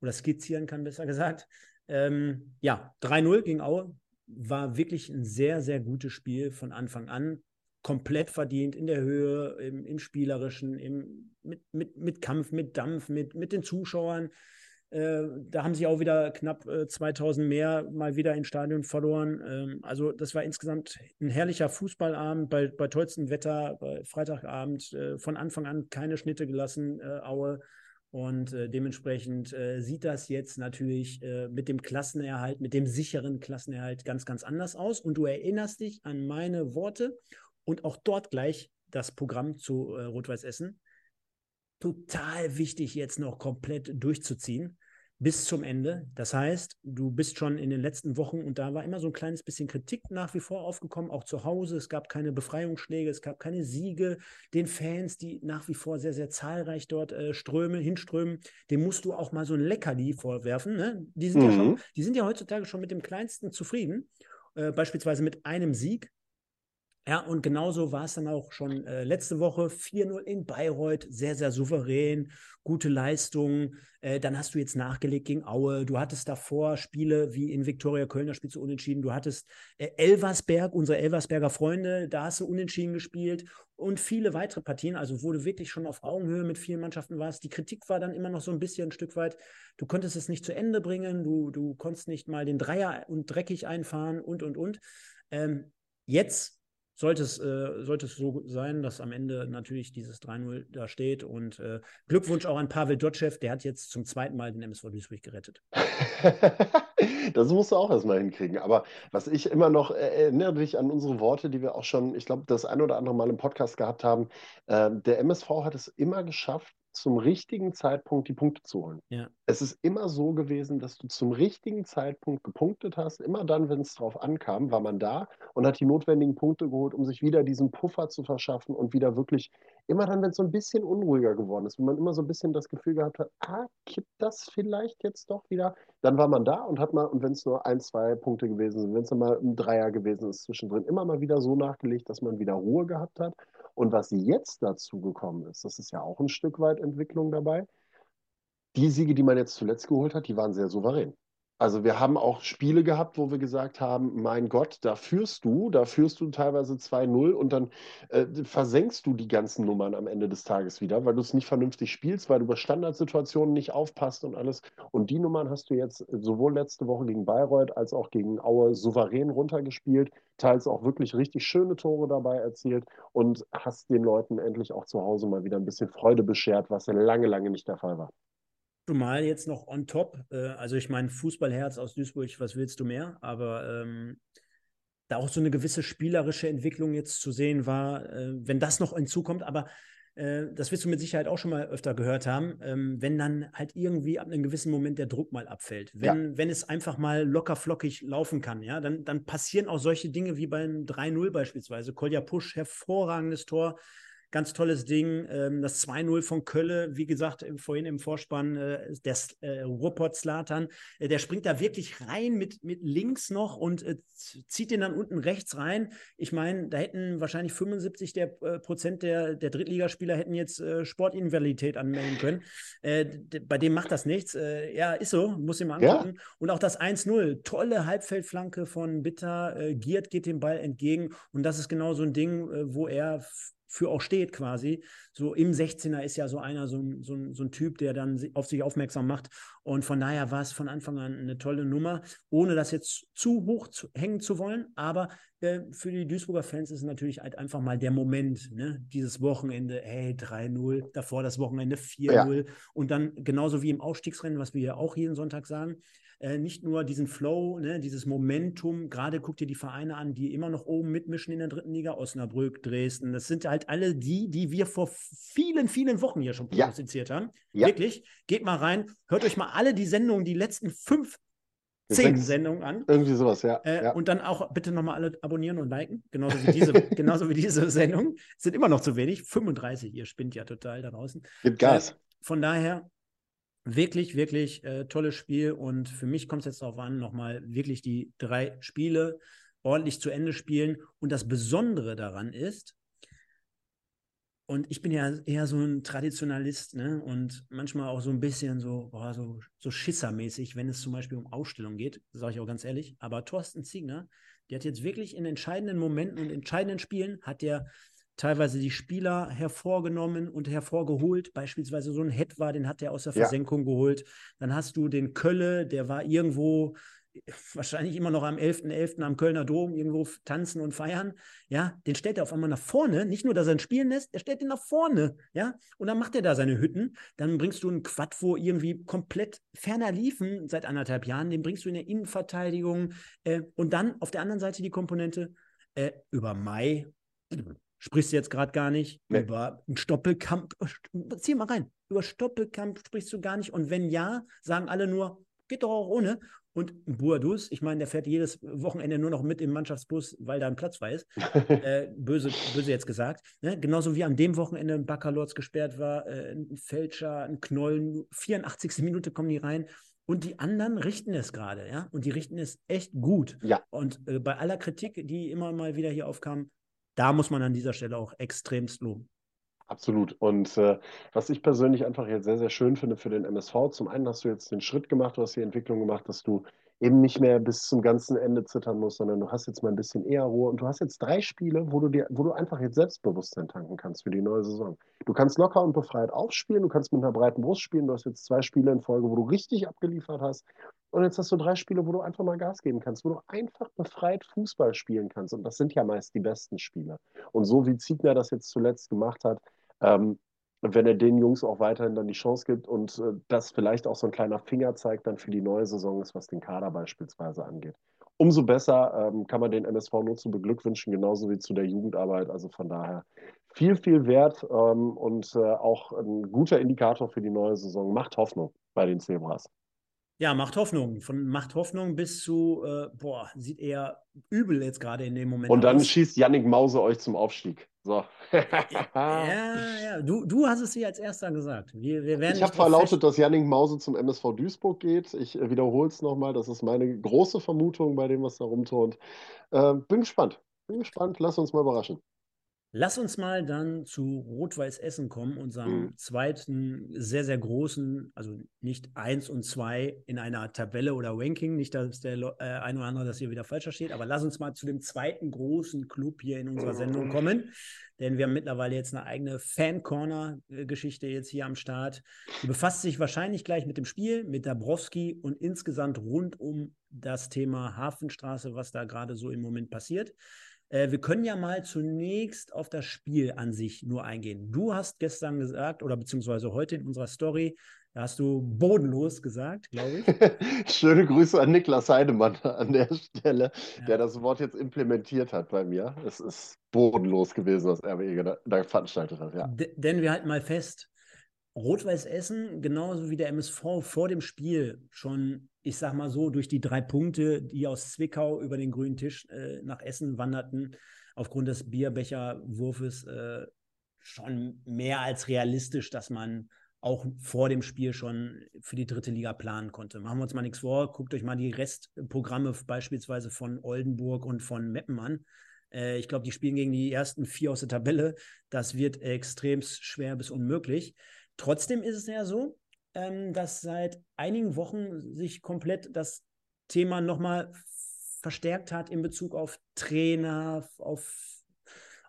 oder skizzieren kann, besser gesagt. Ähm, ja, 3-0 gegen Aue war wirklich ein sehr, sehr gutes Spiel von Anfang an komplett verdient in der Höhe, im, im Spielerischen, im, mit, mit, mit Kampf, mit Dampf, mit, mit den Zuschauern. Äh, da haben sich auch wieder knapp äh, 2000 mehr mal wieder ins Stadion verloren. Ähm, also das war insgesamt ein herrlicher Fußballabend bei, bei tollstem Wetter, bei Freitagabend äh, von Anfang an keine Schnitte gelassen, äh, Aue. Und äh, dementsprechend äh, sieht das jetzt natürlich mit dem Klassenerhalt, mit dem sicheren Klassenerhalt ganz, ganz anders aus. Und du erinnerst dich an meine Worte und auch dort gleich das Programm zu äh, Rot-Weiß Essen. Total wichtig, jetzt noch komplett durchzuziehen bis zum Ende. Das heißt, du bist schon in den letzten Wochen und da war immer so ein kleines bisschen Kritik nach wie vor aufgekommen, auch zu Hause. Es gab keine Befreiungsschläge, es gab keine Siege. Den Fans, die nach wie vor sehr, sehr zahlreich dort äh, strömen, hinströmen, dem musst du auch mal so ein Leckerli vorwerfen. Ne? Die, sind mhm. ja schon, die sind ja heutzutage schon mit dem Kleinsten zufrieden, äh, beispielsweise mit einem Sieg. Ja, und genauso war es dann auch schon äh, letzte Woche. 4-0 in Bayreuth, sehr, sehr souverän, gute Leistung. Äh, dann hast du jetzt nachgelegt gegen Aue. Du hattest davor Spiele wie in Viktoria Köln, da spielst du unentschieden. Du hattest äh, Elversberg, unsere Elversberger Freunde, da hast du unentschieden gespielt und viele weitere Partien. Also, wo du wirklich schon auf Augenhöhe mit vielen Mannschaften warst. Die Kritik war dann immer noch so ein bisschen ein Stück weit. Du konntest es nicht zu Ende bringen. Du, du konntest nicht mal den Dreier und dreckig einfahren und, und, und. Ähm, jetzt sollte es, äh, sollte es so sein, dass am Ende natürlich dieses 3-0 da steht. Und äh, Glückwunsch auch an Pavel Dotschew, der hat jetzt zum zweiten Mal den MSV Duisburg gerettet. *laughs*
das musst du auch erstmal hinkriegen. Aber was ich immer noch äh, erinnere dich an unsere Worte, die wir auch schon, ich glaube, das ein oder andere Mal im Podcast gehabt haben. Äh, der MSV hat es immer geschafft, zum richtigen Zeitpunkt die Punkte zu holen.
Ja.
Es ist immer so gewesen, dass du zum richtigen Zeitpunkt gepunktet hast. Immer dann, wenn es drauf ankam, war man da und hat die notwendigen Punkte geholt, um sich wieder diesen Puffer zu verschaffen und wieder wirklich, immer dann, wenn es so ein bisschen unruhiger geworden ist, wenn man immer so ein bisschen das Gefühl gehabt hat, ah, kippt das vielleicht jetzt doch wieder, dann war man da und hat mal, und wenn es nur ein, zwei Punkte gewesen sind, wenn es mal ein Dreier gewesen ist zwischendrin, immer mal wieder so nachgelegt, dass man wieder Ruhe gehabt hat und was jetzt dazu gekommen ist, das ist ja auch ein Stück weit Entwicklung dabei. Die Siege, die man jetzt zuletzt geholt hat, die waren sehr souverän. Also wir haben auch Spiele gehabt, wo wir gesagt haben, mein Gott, da führst du, da führst du teilweise 2-0 und dann äh, versenkst du die ganzen Nummern am Ende des Tages wieder, weil du es nicht vernünftig spielst, weil du bei Standardsituationen nicht aufpasst und alles. Und die Nummern hast du jetzt sowohl letzte Woche gegen Bayreuth als auch gegen Aue souverän runtergespielt, teils auch wirklich richtig schöne Tore dabei erzielt und hast den Leuten endlich auch zu Hause mal wieder ein bisschen Freude beschert, was ja lange, lange nicht der Fall war.
Zumal jetzt noch on top, äh, also ich meine, Fußballherz aus Duisburg, was willst du mehr? Aber ähm, da auch so eine gewisse spielerische Entwicklung jetzt zu sehen war, äh, wenn das noch hinzukommt, aber äh, das wirst du mit Sicherheit auch schon mal öfter gehört haben, ähm, wenn dann halt irgendwie ab einem gewissen Moment der Druck mal abfällt. Wenn, ja. wenn es einfach mal locker flockig laufen kann, ja, dann, dann passieren auch solche Dinge wie beim 3-0 beispielsweise. Kolja Pusch, hervorragendes Tor Ganz tolles Ding. Ähm, das 2-0 von Kölle, wie gesagt, vorhin im Vorspann, äh, der äh, Ruppert Slatan, äh, der springt da wirklich rein mit, mit links noch und äh, zieht den dann unten rechts rein. Ich meine, da hätten wahrscheinlich 75 der, äh, Prozent der, der Drittligaspieler hätten jetzt äh, Sportinvalidität anmelden können. Äh, bei dem macht das nichts. ja, ist so, muss ich mal angucken. Ja. Und auch das 1-0, tolle Halbfeldflanke von Bitter. Giert geht dem Ball entgegen und das ist genau so ein Ding, wo er für auch steht quasi. So im 16er ist ja so einer, so ein, so so ein Typ, der dann auf sich aufmerksam macht. Und von daher war es von Anfang an eine tolle Nummer, ohne das jetzt zu hoch zu, hängen zu wollen. Aber äh, für die Duisburger Fans ist es natürlich halt einfach mal der Moment, ne? dieses Wochenende, hey, 3-0, davor das Wochenende 4-0 ja. und dann genauso wie im Aufstiegsrennen, was wir ja auch jeden Sonntag sagen, äh, nicht nur diesen Flow, ne, dieses Momentum, gerade guck dir die Vereine an, die immer noch oben mitmischen in der dritten Liga, Osnabrück, Dresden, das sind halt alle die, die wir vor vielen, vielen Wochen hier schon prognostiziert ja. haben. Ja. Wirklich, geht mal rein, hört euch mal alle die Sendungen, die letzten fünf zehn Sendungen an.
Irgendwie sowas, ja,
äh,
ja.
Und dann auch bitte nochmal alle abonnieren und liken. Genauso wie diese, *laughs* genauso wie diese Sendung. Sind immer noch zu wenig. 35, ihr spinnt ja total da draußen.
Gibt Gas.
Äh, von daher, wirklich, wirklich äh, tolles Spiel. Und für mich kommt es jetzt darauf an, nochmal wirklich die drei Spiele ordentlich zu Ende spielen. Und das Besondere daran ist, und ich bin ja eher so ein Traditionalist, ne? Und manchmal auch so ein bisschen so, boah, so, so schissermäßig, wenn es zum Beispiel um Ausstellung geht, sage ich auch ganz ehrlich. Aber Thorsten Ziegner, der hat jetzt wirklich in entscheidenden Momenten und entscheidenden Spielen, hat der teilweise die Spieler hervorgenommen und hervorgeholt. Beispielsweise so ein Hetwa, den hat er aus der Versenkung ja. geholt. Dann hast du den Kölle, der war irgendwo wahrscheinlich immer noch am 11.11. .11. am Kölner Dom irgendwo tanzen und feiern, ja, den stellt er auf einmal nach vorne, nicht nur, dass er ihn spielen lässt, er stellt ihn nach vorne, ja, und dann macht er da seine Hütten, dann bringst du einen Quad, wo irgendwie komplett ferner liefen seit anderthalb Jahren, den bringst du in der Innenverteidigung äh, und dann auf der anderen Seite die Komponente äh, über Mai, sprichst du jetzt gerade gar nicht, nee. über einen Stoppelkamp, zieh mal rein, über Stoppelkamp sprichst du gar nicht und wenn ja, sagen alle nur, geht doch auch ohne. Und Buadus, ich meine, der fährt jedes Wochenende nur noch mit im Mannschaftsbus, weil da ein Platz frei ist. *laughs* äh, böse, böse jetzt gesagt. Ne? Genauso wie an dem Wochenende ein Baccalords gesperrt war, äh, ein Fälscher, ein Knollen. 84. Minute kommen die rein. Und die anderen richten es gerade, ja. Und die richten es echt gut.
Ja.
Und äh, bei aller Kritik, die immer mal wieder hier aufkam, da muss man an dieser Stelle auch extremst loben.
Absolut. Und äh, was ich persönlich einfach jetzt sehr, sehr schön finde für den MSV, zum einen hast du jetzt den Schritt gemacht, du hast die Entwicklung gemacht, dass du eben nicht mehr bis zum ganzen Ende zittern musst, sondern du hast jetzt mal ein bisschen eher Ruhe und du hast jetzt drei Spiele, wo du dir, wo du einfach jetzt Selbstbewusstsein tanken kannst für die neue Saison. Du kannst locker und befreit aufspielen, du kannst mit einer breiten Brust spielen, du hast jetzt zwei Spiele in Folge, wo du richtig abgeliefert hast. Und jetzt hast du drei Spiele, wo du einfach mal Gas geben kannst, wo du einfach befreit Fußball spielen kannst. Und das sind ja meist die besten Spiele. Und so wie Ziegner das jetzt zuletzt gemacht hat, ähm, wenn er den Jungs auch weiterhin dann die Chance gibt und äh, das vielleicht auch so ein kleiner Finger zeigt dann für die neue Saison ist, was den Kader beispielsweise angeht. Umso besser ähm, kann man den MSV nur zu beglückwünschen, genauso wie zu der Jugendarbeit. Also von daher viel, viel wert ähm, und äh, auch ein guter Indikator für die neue Saison. Macht Hoffnung bei den Zebras.
Ja, macht Hoffnung. Von macht Hoffnung bis zu, äh, boah, sieht eher übel jetzt gerade in dem Moment.
Und dann aus. schießt Yannick Mause euch zum Aufstieg. So.
ja, ja, du, du hast es hier als erster gesagt. Wir, wir werden
ich habe verlautet, dass Yannick Mause zum MSV Duisburg geht. Ich äh, wiederhole es nochmal. Das ist meine große Vermutung bei dem, was da rumturnt. Äh, bin gespannt. Bin gespannt. Lass uns mal überraschen.
Lass uns mal dann zu Rot-Weiß Essen kommen, unserem mhm. zweiten sehr, sehr großen, also nicht eins und zwei in einer Tabelle oder Ranking, nicht, dass der äh, ein oder andere das hier wieder falsch versteht, aber lass uns mal zu dem zweiten großen Club hier in unserer Sendung mhm. kommen, denn wir haben mittlerweile jetzt eine eigene Fan-Corner-Geschichte jetzt hier am Start. Die befasst sich wahrscheinlich gleich mit dem Spiel, mit Dabrowski und insgesamt rund um das Thema Hafenstraße, was da gerade so im Moment passiert. Äh, wir können ja mal zunächst auf das Spiel an sich nur eingehen. Du hast gestern gesagt, oder beziehungsweise heute in unserer Story, da hast du bodenlos gesagt, glaube ich. *laughs*
Schöne Grüße an Niklas Heidemann an der Stelle, ja. der das Wort jetzt implementiert hat bei mir. Es ist bodenlos gewesen, was RWE da, da veranstaltet hat. Ja.
Denn wir halten mal fest, Rot-Weiß Essen, genauso wie der MSV vor dem Spiel schon, ich sag mal so, durch die drei Punkte, die aus Zwickau über den grünen Tisch äh, nach Essen wanderten, aufgrund des Bierbecherwurfes äh, schon mehr als realistisch, dass man auch vor dem Spiel schon für die dritte Liga planen konnte. Machen wir uns mal nichts vor, guckt euch mal die Restprogramme beispielsweise von Oldenburg und von Meppen an. Äh, ich glaube, die spielen gegen die ersten vier aus der Tabelle. Das wird extrem schwer bis unmöglich. Trotzdem ist es ja so, ähm, dass seit einigen Wochen sich komplett das Thema nochmal verstärkt hat in Bezug auf Trainer, auf,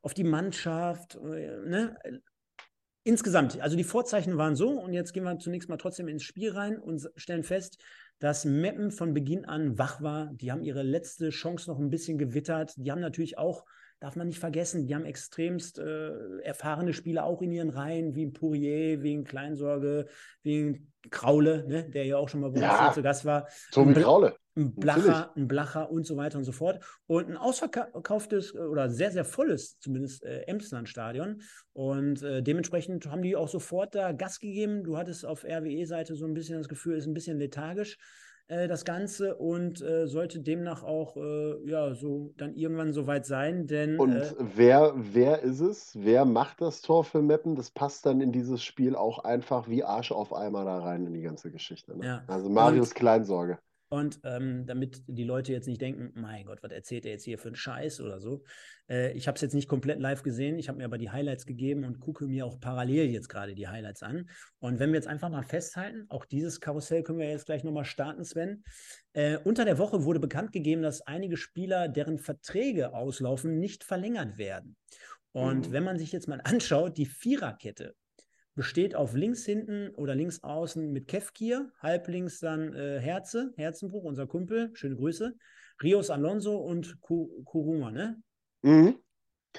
auf die Mannschaft, äh, ne? Insgesamt, also die Vorzeichen waren so und jetzt gehen wir zunächst mal trotzdem ins Spiel rein und stellen fest, dass Meppen von Beginn an wach war. Die haben ihre letzte Chance noch ein bisschen gewittert. Die haben natürlich auch darf man nicht vergessen, die haben extremst äh, erfahrene Spieler auch in ihren Reihen, wie ein Pourier, wie ein Kleinsorge, wie ein Kraule, ne, der ja auch schon mal bei
ja,
zu Gast war.
Tobi Kraule.
Ein Blacher, ein Blacher und so weiter und so fort. Und ein ausverkauftes oder sehr, sehr volles, zumindest äh, Emsland-Stadion. Und äh, dementsprechend haben die auch sofort da Gas gegeben. Du hattest auf RWE-Seite so ein bisschen das Gefühl, ist ein bisschen lethargisch. Äh, das Ganze und äh, sollte demnach auch äh, ja so dann irgendwann soweit sein, denn
und
äh,
wer wer ist es? Wer macht das Tor für Meppen? Das passt dann in dieses Spiel auch einfach wie Arsch auf Eimer da rein in die ganze Geschichte. Ne?
Ja.
Also Marius und, Kleinsorge.
Und ähm, damit die Leute jetzt nicht denken, mein Gott, was erzählt er jetzt hier für einen Scheiß oder so. Äh, ich habe es jetzt nicht komplett live gesehen, ich habe mir aber die Highlights gegeben und gucke mir auch parallel jetzt gerade die Highlights an. Und wenn wir jetzt einfach mal festhalten, auch dieses Karussell können wir jetzt gleich nochmal starten, Sven. Äh, unter der Woche wurde bekannt gegeben, dass einige Spieler, deren Verträge auslaufen, nicht verlängert werden. Und mhm. wenn man sich jetzt mal *laughs* anschaut, die Viererkette besteht auf links hinten oder links außen mit Kefkir, halb links dann äh, Herze, Herzenbruch, unser Kumpel, schöne Grüße, Rios Alonso und Kuruma, ne?
Mhm.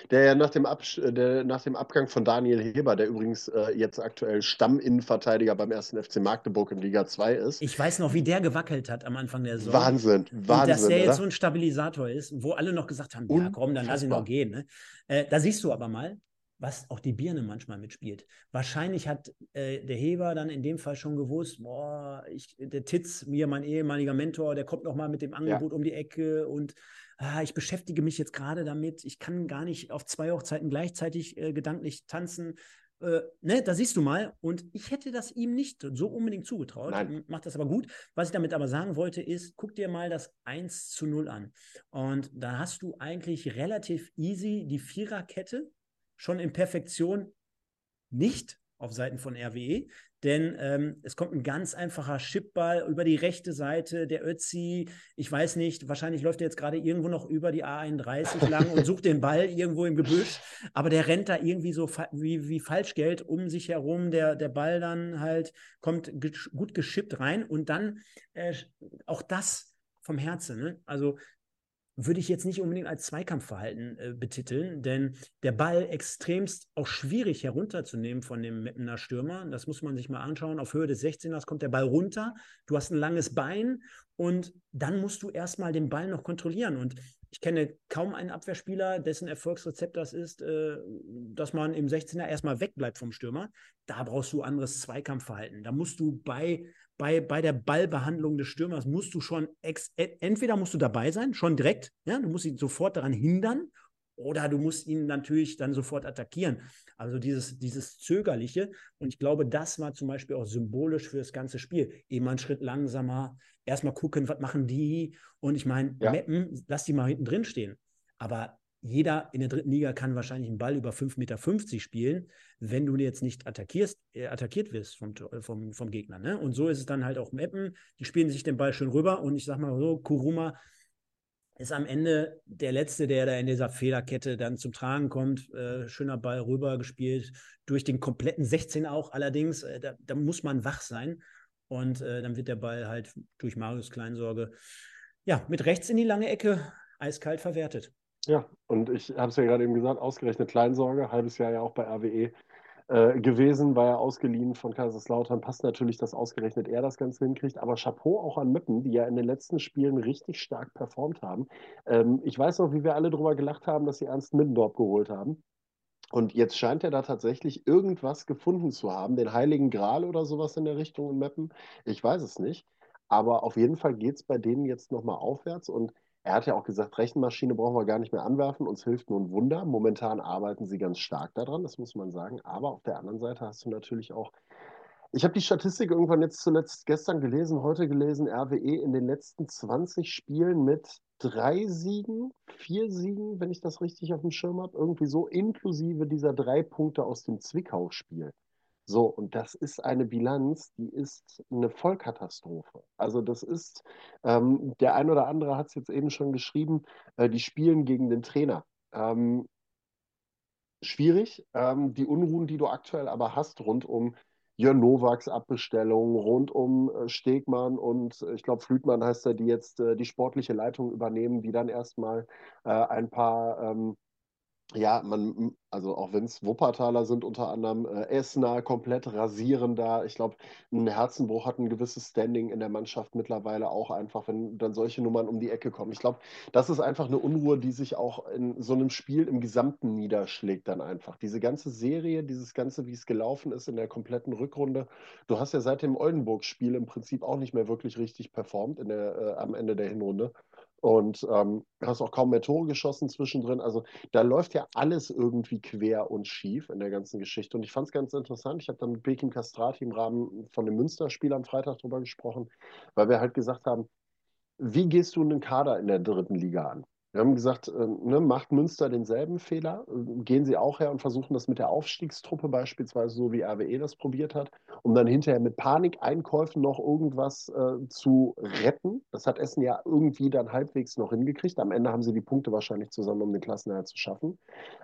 Der ja nach dem, äh, der, nach dem Abgang von Daniel Heber, der übrigens äh, jetzt aktuell Stamminnenverteidiger beim ersten FC Magdeburg in Liga 2 ist.
Ich weiß noch, wie der gewackelt hat am Anfang der Saison.
Wahnsinn, Wahnsinn. Und
dass der oder? jetzt so ein Stabilisator ist, wo alle noch gesagt haben, ja komm, dann lass ihn noch gehen. Ne? Äh, da siehst du aber mal, was auch die Birne manchmal mitspielt. Wahrscheinlich hat äh, der Heber dann in dem Fall schon gewusst, boah, ich, der Titz, mir mein ehemaliger Mentor, der kommt noch mal mit dem Angebot ja. um die Ecke und ah, ich beschäftige mich jetzt gerade damit, ich kann gar nicht auf zwei Hochzeiten gleichzeitig äh, gedanklich tanzen. Äh, ne, da siehst du mal. Und ich hätte das ihm nicht so unbedingt zugetraut. Nein. Macht das aber gut. Was ich damit aber sagen wollte, ist, guck dir mal das 1 zu 0 an. Und da hast du eigentlich relativ easy die Viererkette schon in Perfektion nicht auf Seiten von RWE, denn ähm, es kommt ein ganz einfacher Chipball über die rechte Seite, der Ötzi, ich weiß nicht, wahrscheinlich läuft er jetzt gerade irgendwo noch über die A31 lang und sucht den Ball irgendwo im Gebüsch, aber der rennt da irgendwie so wie, wie Falschgeld um sich herum, der, der Ball dann halt kommt gut geschippt rein und dann äh, auch das vom Herzen, ne? also würde ich jetzt nicht unbedingt als Zweikampfverhalten äh, betiteln, denn der Ball extremst auch schwierig herunterzunehmen von dem Meppener Stürmer. Das muss man sich mal anschauen. Auf Höhe des 16ers kommt der Ball runter. Du hast ein langes Bein und dann musst du erstmal den Ball noch kontrollieren. Und ich kenne kaum einen Abwehrspieler, dessen Erfolgsrezept das ist, äh, dass man im 16er erstmal wegbleibt vom Stürmer. Da brauchst du anderes Zweikampfverhalten. Da musst du bei bei, bei der Ballbehandlung des Stürmers musst du schon, ex, entweder musst du dabei sein, schon direkt, ja, du musst ihn sofort daran hindern, oder du musst ihn natürlich dann sofort attackieren. Also dieses, dieses Zögerliche. Und ich glaube, das war zum Beispiel auch symbolisch für das ganze Spiel. Eben einen Schritt langsamer, erstmal gucken, was machen die. Und ich meine, ja. Mappen, lass die mal hinten drin stehen. Aber jeder in der dritten Liga kann wahrscheinlich einen Ball über 5,50 Meter spielen, wenn du jetzt nicht attackierst, äh, attackiert wirst vom, vom, vom Gegner. Ne? Und so ist es dann halt auch Mappen. Die spielen sich den Ball schön rüber und ich sag mal so, Kuruma ist am Ende der Letzte, der da in dieser Fehlerkette dann zum Tragen kommt. Äh, schöner Ball rüber gespielt, durch den kompletten 16 auch allerdings. Äh, da, da, muss man wach sein. Und äh, dann wird der Ball halt durch Marius Kleinsorge ja, mit rechts in die lange Ecke eiskalt verwertet.
Ja, und ich habe es ja gerade eben gesagt, ausgerechnet Kleinsorge, halbes Jahr ja auch bei RWE äh, gewesen, war ja ausgeliehen von Kaiserslautern, passt natürlich, dass ausgerechnet er das Ganze hinkriegt, aber Chapeau auch an Müppen, die ja in den letzten Spielen richtig stark performt haben. Ähm, ich weiß noch, wie wir alle darüber gelacht haben, dass sie Ernst Middendorf geholt haben. Und jetzt scheint er da tatsächlich irgendwas gefunden zu haben, den Heiligen Gral oder sowas in der Richtung in Meppen. Ich weiß es nicht. Aber auf jeden Fall geht es bei denen jetzt nochmal aufwärts und er hat ja auch gesagt, Rechenmaschine brauchen wir gar nicht mehr anwerfen, uns hilft nur ein Wunder. Momentan arbeiten sie ganz stark daran, das muss man sagen. Aber auf der anderen Seite hast du natürlich auch, ich habe die Statistik irgendwann jetzt zuletzt gestern gelesen, heute gelesen, RWE in den letzten 20 Spielen mit drei Siegen, vier Siegen, wenn ich das richtig auf dem Schirm habe, irgendwie so, inklusive dieser drei Punkte aus dem Zwickau-Spiel. So, und das ist eine Bilanz, die ist eine Vollkatastrophe. Also das ist, ähm, der ein oder andere hat es jetzt eben schon geschrieben, äh, die spielen gegen den Trainer. Ähm, schwierig. Ähm, die Unruhen, die du aktuell aber hast rund um Jörn Nowaks Abbestellung, rund um äh, Stegmann und äh, ich glaube Flütmann heißt er, die jetzt äh, die sportliche Leitung übernehmen, die dann erstmal äh, ein paar ähm, ja, man, also auch wenn es Wuppertaler sind, unter anderem äh, Essener komplett rasieren da. Ich glaube, ein Herzenbruch hat ein gewisses Standing in der Mannschaft mittlerweile auch einfach, wenn dann solche Nummern um die Ecke kommen. Ich glaube, das ist einfach eine Unruhe, die sich auch in so einem Spiel im Gesamten niederschlägt dann einfach. Diese ganze Serie, dieses Ganze, wie es gelaufen ist in der kompletten Rückrunde. Du hast ja seit dem Oldenburg-Spiel im Prinzip auch nicht mehr wirklich richtig performt in der, äh, am Ende der Hinrunde und ähm, hast auch kaum mehr Tore geschossen zwischendrin. Also da läuft ja alles irgendwie quer und schief in der ganzen Geschichte. Und ich fand es ganz interessant. Ich habe dann mit Bekim Castrati im Rahmen von dem Münsterspiel am Freitag drüber gesprochen, weil wir halt gesagt haben, wie gehst du einen Kader in der dritten Liga an? Wir haben gesagt, äh, ne, macht Münster denselben Fehler? Gehen sie auch her und versuchen das mit der Aufstiegstruppe beispielsweise, so wie RWE das probiert hat, um dann hinterher mit Panikeinkäufen noch irgendwas äh, zu retten? Das hat Essen ja irgendwie dann halbwegs noch hingekriegt. Am Ende haben sie die Punkte wahrscheinlich zusammen, um den Klassenerhalt zu schaffen.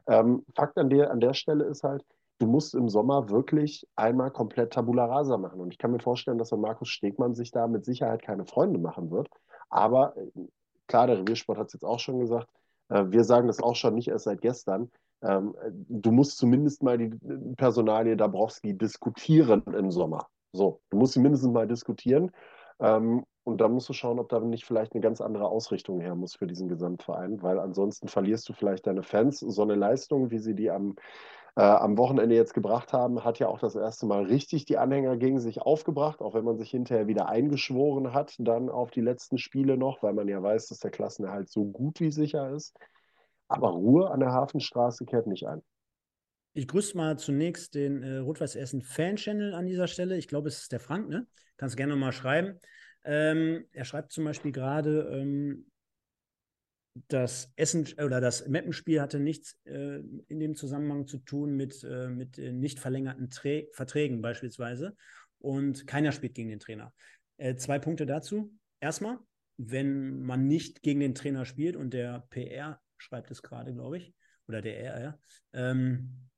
Ähm, Fakt an der, an der Stelle ist halt, du musst im Sommer wirklich einmal komplett Tabula Rasa machen. Und ich kann mir vorstellen, dass der Markus Stegmann sich da mit Sicherheit keine Freunde machen wird. Aber klar, der Reviersport hat es jetzt auch schon gesagt. Äh, wir sagen das auch schon nicht erst seit gestern. Ähm, du musst zumindest mal die Personalie Dabrowski diskutieren im Sommer. So, du musst sie mindestens mal diskutieren. Ähm, und dann musst du schauen, ob da nicht vielleicht eine ganz andere Ausrichtung her muss für diesen Gesamtverein, weil ansonsten verlierst du vielleicht deine Fans. So eine Leistung, wie sie die am äh, am Wochenende jetzt gebracht haben, hat ja auch das erste Mal richtig die Anhänger gegen sich aufgebracht, auch wenn man sich hinterher wieder eingeschworen hat, dann auf die letzten Spiele noch, weil man ja weiß, dass der Klassenerhalt so gut wie sicher ist. Aber Ruhe an der Hafenstraße kehrt nicht ein.
Ich grüße mal zunächst den äh, Rot-Weiß Essen Fan-Channel an dieser Stelle. Ich glaube, es ist der Frank, ne? Kannst gerne mal schreiben. Ähm, er schreibt zum Beispiel gerade, ähm, das Essen oder das Mappenspiel hatte nichts äh, in dem Zusammenhang zu tun mit, äh, mit nicht verlängerten Trä Verträgen beispielsweise. Und keiner spielt gegen den Trainer. Äh, zwei Punkte dazu. Erstmal, wenn man nicht gegen den Trainer spielt und der PR schreibt es gerade, glaube ich, oder der RR, ähm,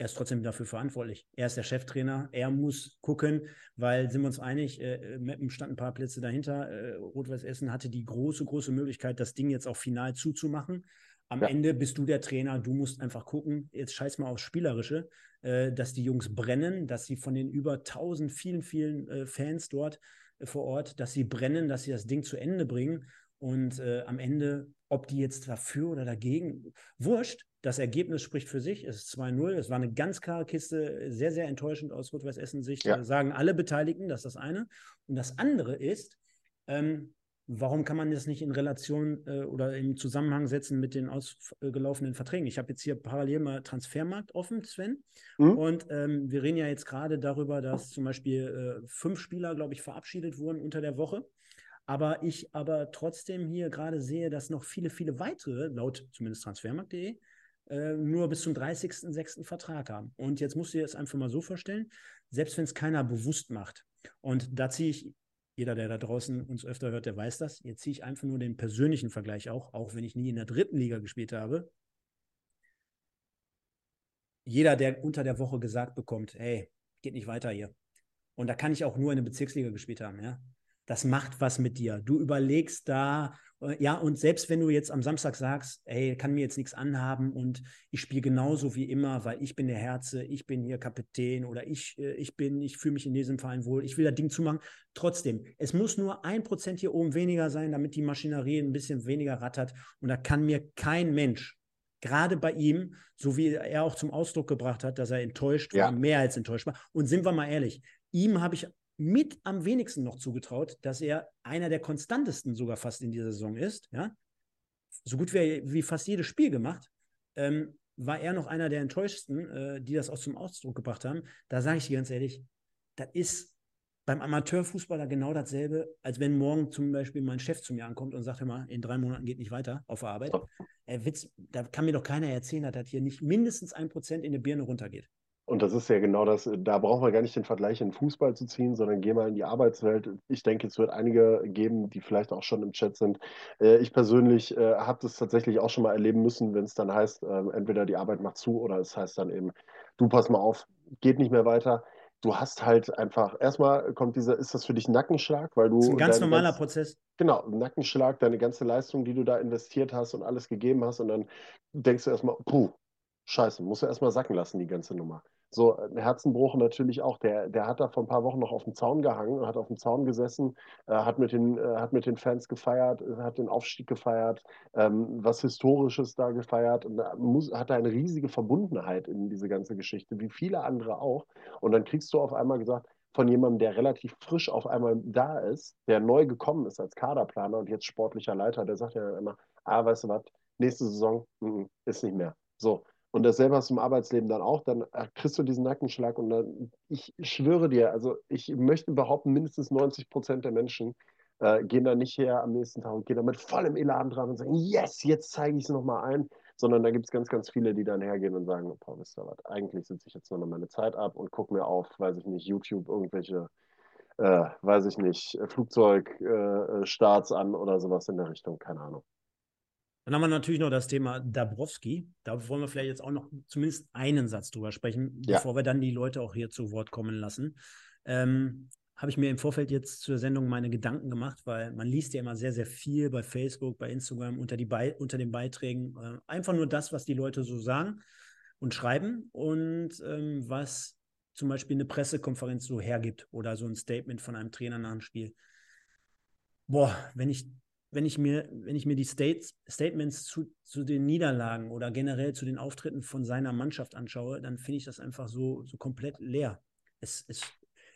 er ist trotzdem dafür verantwortlich. Er ist der Cheftrainer, er muss gucken, weil sind wir uns einig, äh, Meppen stand ein paar Plätze dahinter. Äh, Rot-Weiß Essen hatte die große, große Möglichkeit, das Ding jetzt auch final zuzumachen. Am ja. Ende bist du der Trainer, du musst einfach gucken, jetzt scheiß mal aufs Spielerische, äh, dass die Jungs brennen, dass sie von den über tausend, vielen, vielen äh, Fans dort äh, vor Ort, dass sie brennen, dass sie das Ding zu Ende bringen. Und äh, am Ende, ob die jetzt dafür oder dagegen, wurscht, das Ergebnis spricht für sich. Es ist 2-0. Es war eine ganz klare Kiste, sehr, sehr enttäuschend aus Rot-Weiß Essen-Sicht. Ja. Sagen alle Beteiligten, das ist das eine. Und das andere ist, ähm, warum kann man das nicht in Relation äh, oder in Zusammenhang setzen mit den ausgelaufenen Verträgen? Ich habe jetzt hier parallel mal Transfermarkt offen, Sven. Mhm. Und ähm, wir reden ja jetzt gerade darüber, dass zum Beispiel äh, fünf Spieler, glaube ich, verabschiedet wurden unter der Woche. Aber ich aber trotzdem hier gerade sehe, dass noch viele, viele weitere, laut zumindest transfermarkt.de, äh, nur bis zum 30.06. Vertrag haben. Und jetzt musst du dir das einfach mal so vorstellen, selbst wenn es keiner bewusst macht. Und da ziehe ich, jeder, der da draußen uns öfter hört, der weiß das, jetzt ziehe ich einfach nur den persönlichen Vergleich auch, auch wenn ich nie in der dritten Liga gespielt habe. Jeder, der unter der Woche gesagt bekommt, hey, geht nicht weiter hier. Und da kann ich auch nur in der Bezirksliga gespielt haben, ja das macht was mit dir. Du überlegst da, äh, ja, und selbst wenn du jetzt am Samstag sagst, ey, kann mir jetzt nichts anhaben und ich spiele genauso wie immer, weil ich bin der Herze, ich bin hier Kapitän oder ich, äh, ich bin, ich fühle mich in diesem Verein wohl, ich will das Ding zumachen. Trotzdem, es muss nur ein Prozent hier oben weniger sein, damit die Maschinerie ein bisschen weniger rattert. Und da kann mir kein Mensch, gerade bei ihm, so wie er auch zum Ausdruck gebracht hat, dass er enttäuscht ja. war, mehr als enttäuscht war. Und sind wir mal ehrlich, ihm habe ich mit am wenigsten noch zugetraut, dass er einer der konstantesten sogar fast in dieser Saison ist. Ja? So gut wie, wie fast jedes Spiel gemacht. Ähm, war er noch einer der enttäuschtsten, äh, die das auch zum Ausdruck gebracht haben. Da sage ich dir ganz ehrlich, das ist beim Amateurfußballer genau dasselbe, als wenn morgen zum Beispiel mein Chef zu mir ankommt und sagt, hör mal, in drei Monaten geht nicht weiter auf der Arbeit. Äh, Witz, da kann mir doch keiner erzählen, dass das hier nicht mindestens ein Prozent in der Birne runtergeht.
Und das ist ja genau das, da brauchen wir gar nicht den Vergleich in Fußball zu ziehen, sondern geh mal in die Arbeitswelt. Ich denke, es wird einige geben, die vielleicht auch schon im Chat sind. Äh, ich persönlich äh, habe das tatsächlich auch schon mal erleben müssen, wenn es dann heißt, äh, entweder die Arbeit macht zu oder es heißt dann eben, du pass mal auf, geht nicht mehr weiter. Du hast halt einfach, erstmal kommt dieser, ist das für dich ein Nackenschlag, weil du. Das ist
ein ganz normaler ganz, Prozess.
Genau, ein Nackenschlag, deine ganze Leistung, die du da investiert hast und alles gegeben hast. Und dann denkst du erstmal, puh, scheiße, musst du erstmal sacken lassen, die ganze Nummer. So, ein Herzenbruch natürlich auch. Der, der hat da vor ein paar Wochen noch auf dem Zaun gehangen, hat auf dem Zaun gesessen, äh, hat, mit den, äh, hat mit den Fans gefeiert, hat den Aufstieg gefeiert, ähm, was Historisches da gefeiert und muss, hat da eine riesige Verbundenheit in diese ganze Geschichte, wie viele andere auch. Und dann kriegst du auf einmal gesagt, von jemandem, der relativ frisch auf einmal da ist, der neu gekommen ist als Kaderplaner und jetzt sportlicher Leiter, der sagt ja immer, ah, weißt du was, nächste Saison mm, ist nicht mehr. So, und dasselbe hast du im Arbeitsleben dann auch, dann äh, kriegst du diesen Nackenschlag und dann, ich schwöre dir, also ich möchte behaupten, mindestens 90 Prozent der Menschen äh, gehen da nicht her am nächsten Tag und gehen da mit vollem Elan dran und sagen, yes, jetzt zeige ich es nochmal ein, sondern da gibt es ganz, ganz viele, die dann hergehen und sagen, oh, wisst ihr was, eigentlich sitze ich jetzt nur noch meine Zeit ab und gucke mir auf, weiß ich nicht, YouTube irgendwelche, äh, weiß ich nicht, Flugzeugstarts äh, an oder sowas in der Richtung, keine Ahnung.
Dann haben wir natürlich noch das Thema Dabrowski. Da wollen wir vielleicht jetzt auch noch zumindest einen Satz drüber sprechen, ja. bevor wir dann die Leute auch hier zu Wort kommen lassen. Ähm, habe ich mir im Vorfeld jetzt zur Sendung meine Gedanken gemacht, weil man liest ja immer sehr, sehr viel bei Facebook, bei Instagram unter, die Be unter den Beiträgen. Äh, einfach nur das, was die Leute so sagen und schreiben und ähm, was zum Beispiel eine Pressekonferenz so hergibt oder so ein Statement von einem Trainer nach dem Spiel. Boah, wenn ich wenn ich mir, wenn ich mir die States, Statements zu, zu den Niederlagen oder generell zu den Auftritten von seiner Mannschaft anschaue, dann finde ich das einfach so, so komplett leer. Es, es,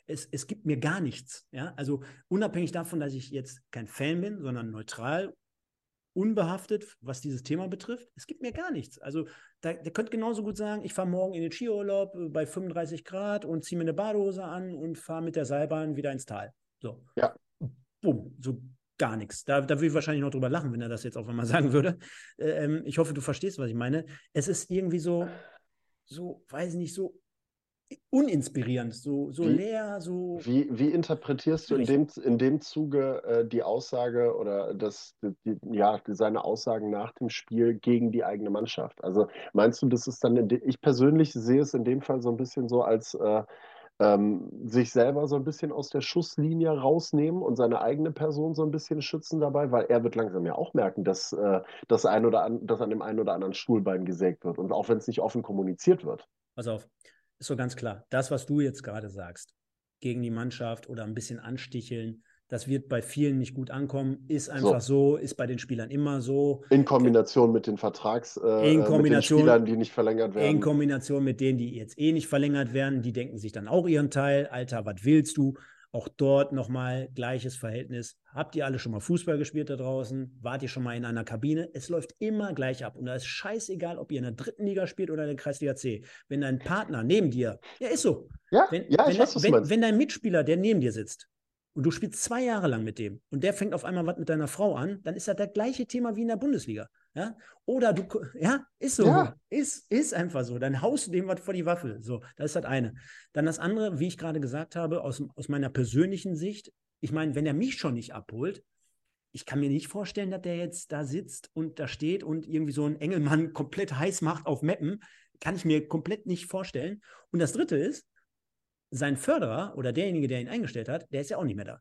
es, es gibt mir gar nichts. Ja? Also unabhängig davon, dass ich jetzt kein Fan bin, sondern neutral, unbehaftet, was dieses Thema betrifft, es gibt mir gar nichts. Also da, der könnte genauso gut sagen, ich fahre morgen in den Skiurlaub äh, bei 35 Grad und ziehe mir eine Badehose an und fahre mit der Seilbahn wieder ins Tal. So. Ja. Bumm. So gar nichts. Da, da würde ich wahrscheinlich noch drüber lachen, wenn er das jetzt auf einmal *laughs* sagen würde. Äh, ähm, ich hoffe, du verstehst, was ich meine. Es ist irgendwie so, so, weiß ich nicht, so uninspirierend, so, so
wie,
leer, so.
Wie, wie interpretierst du in dem, in dem Zuge äh, die Aussage oder das, die, ja, seine Aussagen nach dem Spiel gegen die eigene Mannschaft? Also meinst du, das ist dann, ich persönlich sehe es in dem Fall so ein bisschen so als äh, ähm, sich selber so ein bisschen aus der Schusslinie rausnehmen und seine eigene Person so ein bisschen schützen dabei, weil er wird langsam ja auch merken, dass, äh, das, ein oder an, dass an dem einen oder anderen Stuhlbein gesägt wird und auch wenn es nicht offen kommuniziert wird.
Pass auf, ist so ganz klar. Das, was du jetzt gerade sagst, gegen die Mannschaft oder ein bisschen ansticheln, das wird bei vielen nicht gut ankommen. Ist einfach so, so ist bei den Spielern immer so.
In Kombination mit den Vertrags,
äh, in Kombination, mit den
Spielern, die nicht verlängert werden.
In Kombination mit denen, die jetzt eh nicht verlängert werden, die denken sich dann auch ihren Teil. Alter, was willst du? Auch dort nochmal gleiches Verhältnis. Habt ihr alle schon mal Fußball gespielt da draußen? Wart ihr schon mal in einer Kabine? Es läuft immer gleich ab. Und da ist scheißegal, ob ihr in der dritten Liga spielt oder in der Kreisliga C. Wenn dein Partner neben dir, ja, ist so.
Ja,
wenn,
ja
ich wenn, weiß, wenn, wenn dein Mitspieler, der neben dir sitzt, und du spielst zwei Jahre lang mit dem und der fängt auf einmal was mit deiner Frau an, dann ist das das gleiche Thema wie in der Bundesliga. Ja? Oder du, ja, ist so. Ja. Ist, ist einfach so. Dann haust du dem was vor die Waffe. So, das ist das eine. Dann das andere, wie ich gerade gesagt habe, aus, aus meiner persönlichen Sicht, ich meine, wenn er mich schon nicht abholt, ich kann mir nicht vorstellen, dass der jetzt da sitzt und da steht und irgendwie so einen Engelmann komplett heiß macht auf Mappen. Kann ich mir komplett nicht vorstellen. Und das dritte ist, sein Förderer oder derjenige, der ihn eingestellt hat, der ist ja auch nicht mehr da.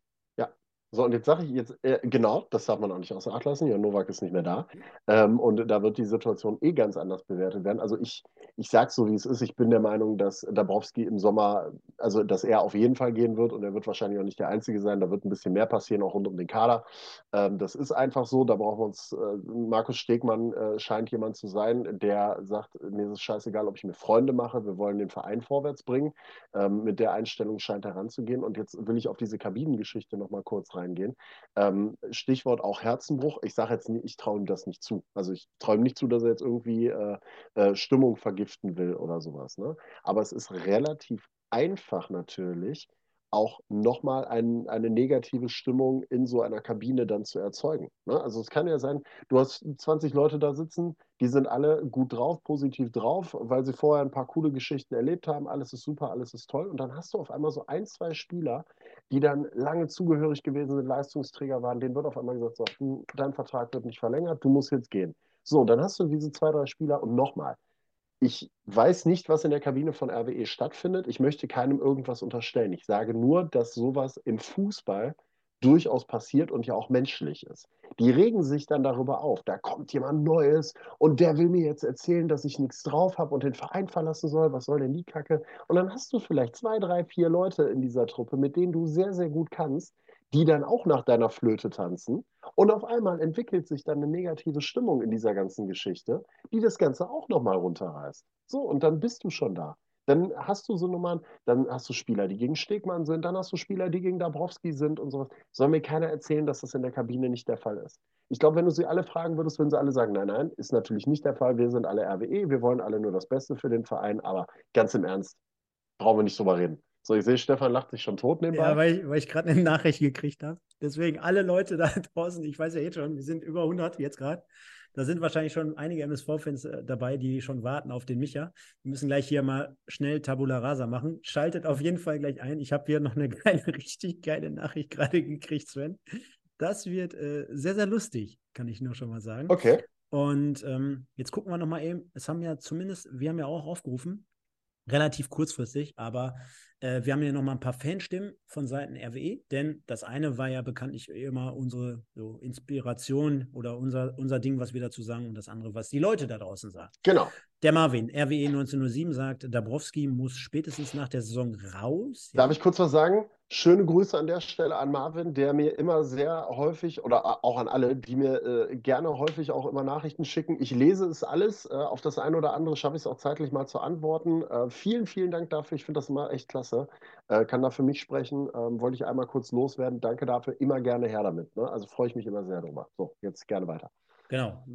So, und jetzt sage ich jetzt, äh, genau, das darf man auch nicht außer Acht lassen. Jan Nowak ist nicht mehr da. Ähm, und da wird die Situation eh ganz anders bewertet werden. Also ich, ich sage es so, wie es ist. Ich bin der Meinung, dass Dabrowski im Sommer, also dass er auf jeden Fall gehen wird und er wird wahrscheinlich auch nicht der Einzige sein. Da wird ein bisschen mehr passieren, auch rund um den Kader. Ähm, das ist einfach so. Da brauchen wir uns, äh, Markus Stegmann äh, scheint jemand zu sein, der sagt, mir ist es scheißegal, ob ich mir Freunde mache. Wir wollen den Verein vorwärts bringen. Ähm, mit der Einstellung scheint er ranzugehen. Und jetzt will ich auf diese Kabinengeschichte nochmal kurz rein reingehen. Ähm, Stichwort auch Herzenbruch. Ich sage jetzt nicht, ich traue ihm das nicht zu. Also ich traue ihm nicht zu, dass er jetzt irgendwie äh, äh, Stimmung vergiften will oder sowas. Ne? Aber es ist relativ einfach natürlich, auch nochmal ein, eine negative Stimmung in so einer Kabine dann zu erzeugen. Ne? Also es kann ja sein, du hast 20 Leute da sitzen, die sind alle gut drauf, positiv drauf, weil sie vorher ein paar coole Geschichten erlebt haben, alles ist super, alles ist toll. Und dann hast du auf einmal so ein, zwei Spieler, die dann lange zugehörig gewesen sind, Leistungsträger waren, denen wird auf einmal gesagt, so, dein Vertrag wird nicht verlängert, du musst jetzt gehen. So, dann hast du diese zwei, drei Spieler und nochmal, ich weiß nicht, was in der Kabine von RWE stattfindet. Ich möchte keinem irgendwas unterstellen. Ich sage nur, dass sowas im Fußball durchaus passiert und ja auch menschlich ist. Die regen sich dann darüber auf. Da kommt jemand Neues und der will mir jetzt erzählen, dass ich nichts drauf habe und den Verein verlassen soll. Was soll denn die Kacke? Und dann hast du vielleicht zwei, drei, vier Leute in dieser Truppe, mit denen du sehr, sehr gut kannst, die dann auch nach deiner Flöte tanzen. Und auf einmal entwickelt sich dann eine negative Stimmung in dieser ganzen Geschichte, die das Ganze auch nochmal runterreißt. So, und dann bist du schon da. Dann hast du so Nummern, dann hast du Spieler, die gegen Stegmann sind, dann hast du Spieler, die gegen Dabrowski sind und sowas. Soll mir keiner erzählen, dass das in der Kabine nicht der Fall ist. Ich glaube, wenn du sie alle fragen würdest, würden sie alle sagen, nein, nein, ist natürlich nicht der Fall. Wir sind alle RWE, wir wollen alle nur das Beste für den Verein, aber ganz im Ernst, brauchen wir nicht drüber reden. So, ich sehe, Stefan lacht sich schon tot nebenbei.
Ja, weil ich, weil ich gerade eine Nachricht gekriegt habe. Deswegen alle Leute da *laughs* draußen, ich weiß ja jetzt schon, wir sind über 100 jetzt gerade. Da sind wahrscheinlich schon einige MSV-Fans äh, dabei, die schon warten auf den Micha. Wir müssen gleich hier mal schnell Tabula Rasa machen. Schaltet auf jeden Fall gleich ein. Ich habe hier noch eine *laughs* geile, richtig geile Nachricht gerade gekriegt, Sven. Das wird äh, sehr, sehr lustig, kann ich nur schon mal sagen.
Okay.
Und ähm, jetzt gucken wir nochmal eben. Es haben ja zumindest, wir haben ja auch aufgerufen, relativ kurzfristig, aber äh, wir haben hier nochmal ein paar Fanstimmen von Seiten RWE, denn das eine war ja bekanntlich immer unsere so, Inspiration oder unser, unser Ding, was wir dazu sagen, und das andere, was die Leute da draußen sagen.
Genau.
Der Marvin, RWE 1907, sagt, Dabrowski muss spätestens nach der Saison raus.
Darf ich kurz was sagen? Schöne Grüße an der Stelle an Marvin, der mir immer sehr häufig oder auch an alle, die mir äh, gerne häufig auch immer Nachrichten schicken. Ich lese es alles. Äh, auf das eine oder andere schaffe ich es auch zeitlich mal zu antworten. Äh, vielen, vielen Dank dafür. Ich finde das immer echt klasse. Äh, kann da für mich sprechen. Ähm, wollte ich einmal kurz loswerden. Danke dafür. Immer gerne her damit. Ne? Also freue ich mich immer sehr drüber. So, jetzt gerne weiter.
Genau.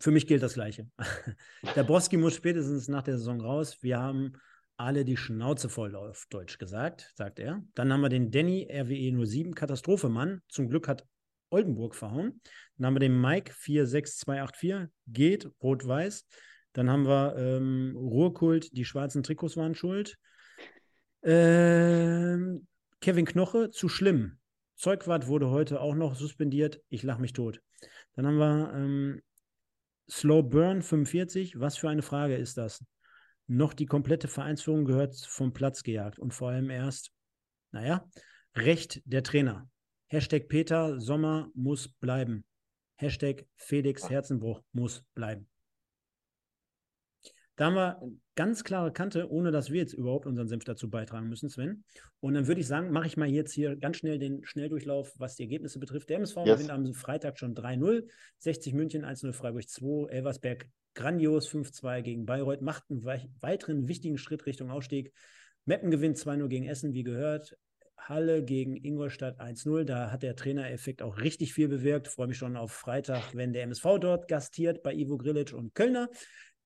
Für mich gilt das Gleiche. *laughs* Der Broski muss spätestens nach der Saison raus. Wir haben alle die Schnauze voll auf Deutsch gesagt, sagt er. Dann haben wir den Danny RWE 07 Katastrophe Zum Glück hat Oldenburg verhauen. Dann haben wir den Mike 46284 geht rot-weiß. Dann haben wir ähm, Ruhrkult, die schwarzen Trikots waren schuld. Ähm, Kevin Knoche, zu schlimm. Zeugwart wurde heute auch noch suspendiert. Ich lache mich tot. Dann haben wir ähm, Slow Burn 45. Was für eine Frage ist das? noch die komplette Vereinsführung gehört vom Platz gejagt und vor allem erst, naja, Recht der Trainer. Hashtag Peter Sommer muss bleiben. Hashtag Felix Herzenbruch muss bleiben. Da haben wir ganz klare Kante, ohne dass wir jetzt überhaupt unseren Senf dazu beitragen müssen, Sven. Und dann würde ich sagen, mache ich mal jetzt hier ganz schnell den Schnelldurchlauf, was die Ergebnisse betrifft. Der MSV yes. gewinnt am Freitag schon 3-0, 60 München 1-0, Freiburg 2, Elversberg grandios 5-2 gegen Bayreuth, macht einen weiteren wichtigen Schritt Richtung Ausstieg. Meppen gewinnt 2-0 gegen Essen, wie gehört. Halle gegen Ingolstadt 1-0. Da hat der Trainereffekt auch richtig viel bewirkt. Freue mich schon auf Freitag, wenn der MSV dort gastiert bei Ivo Grilic und Kölner.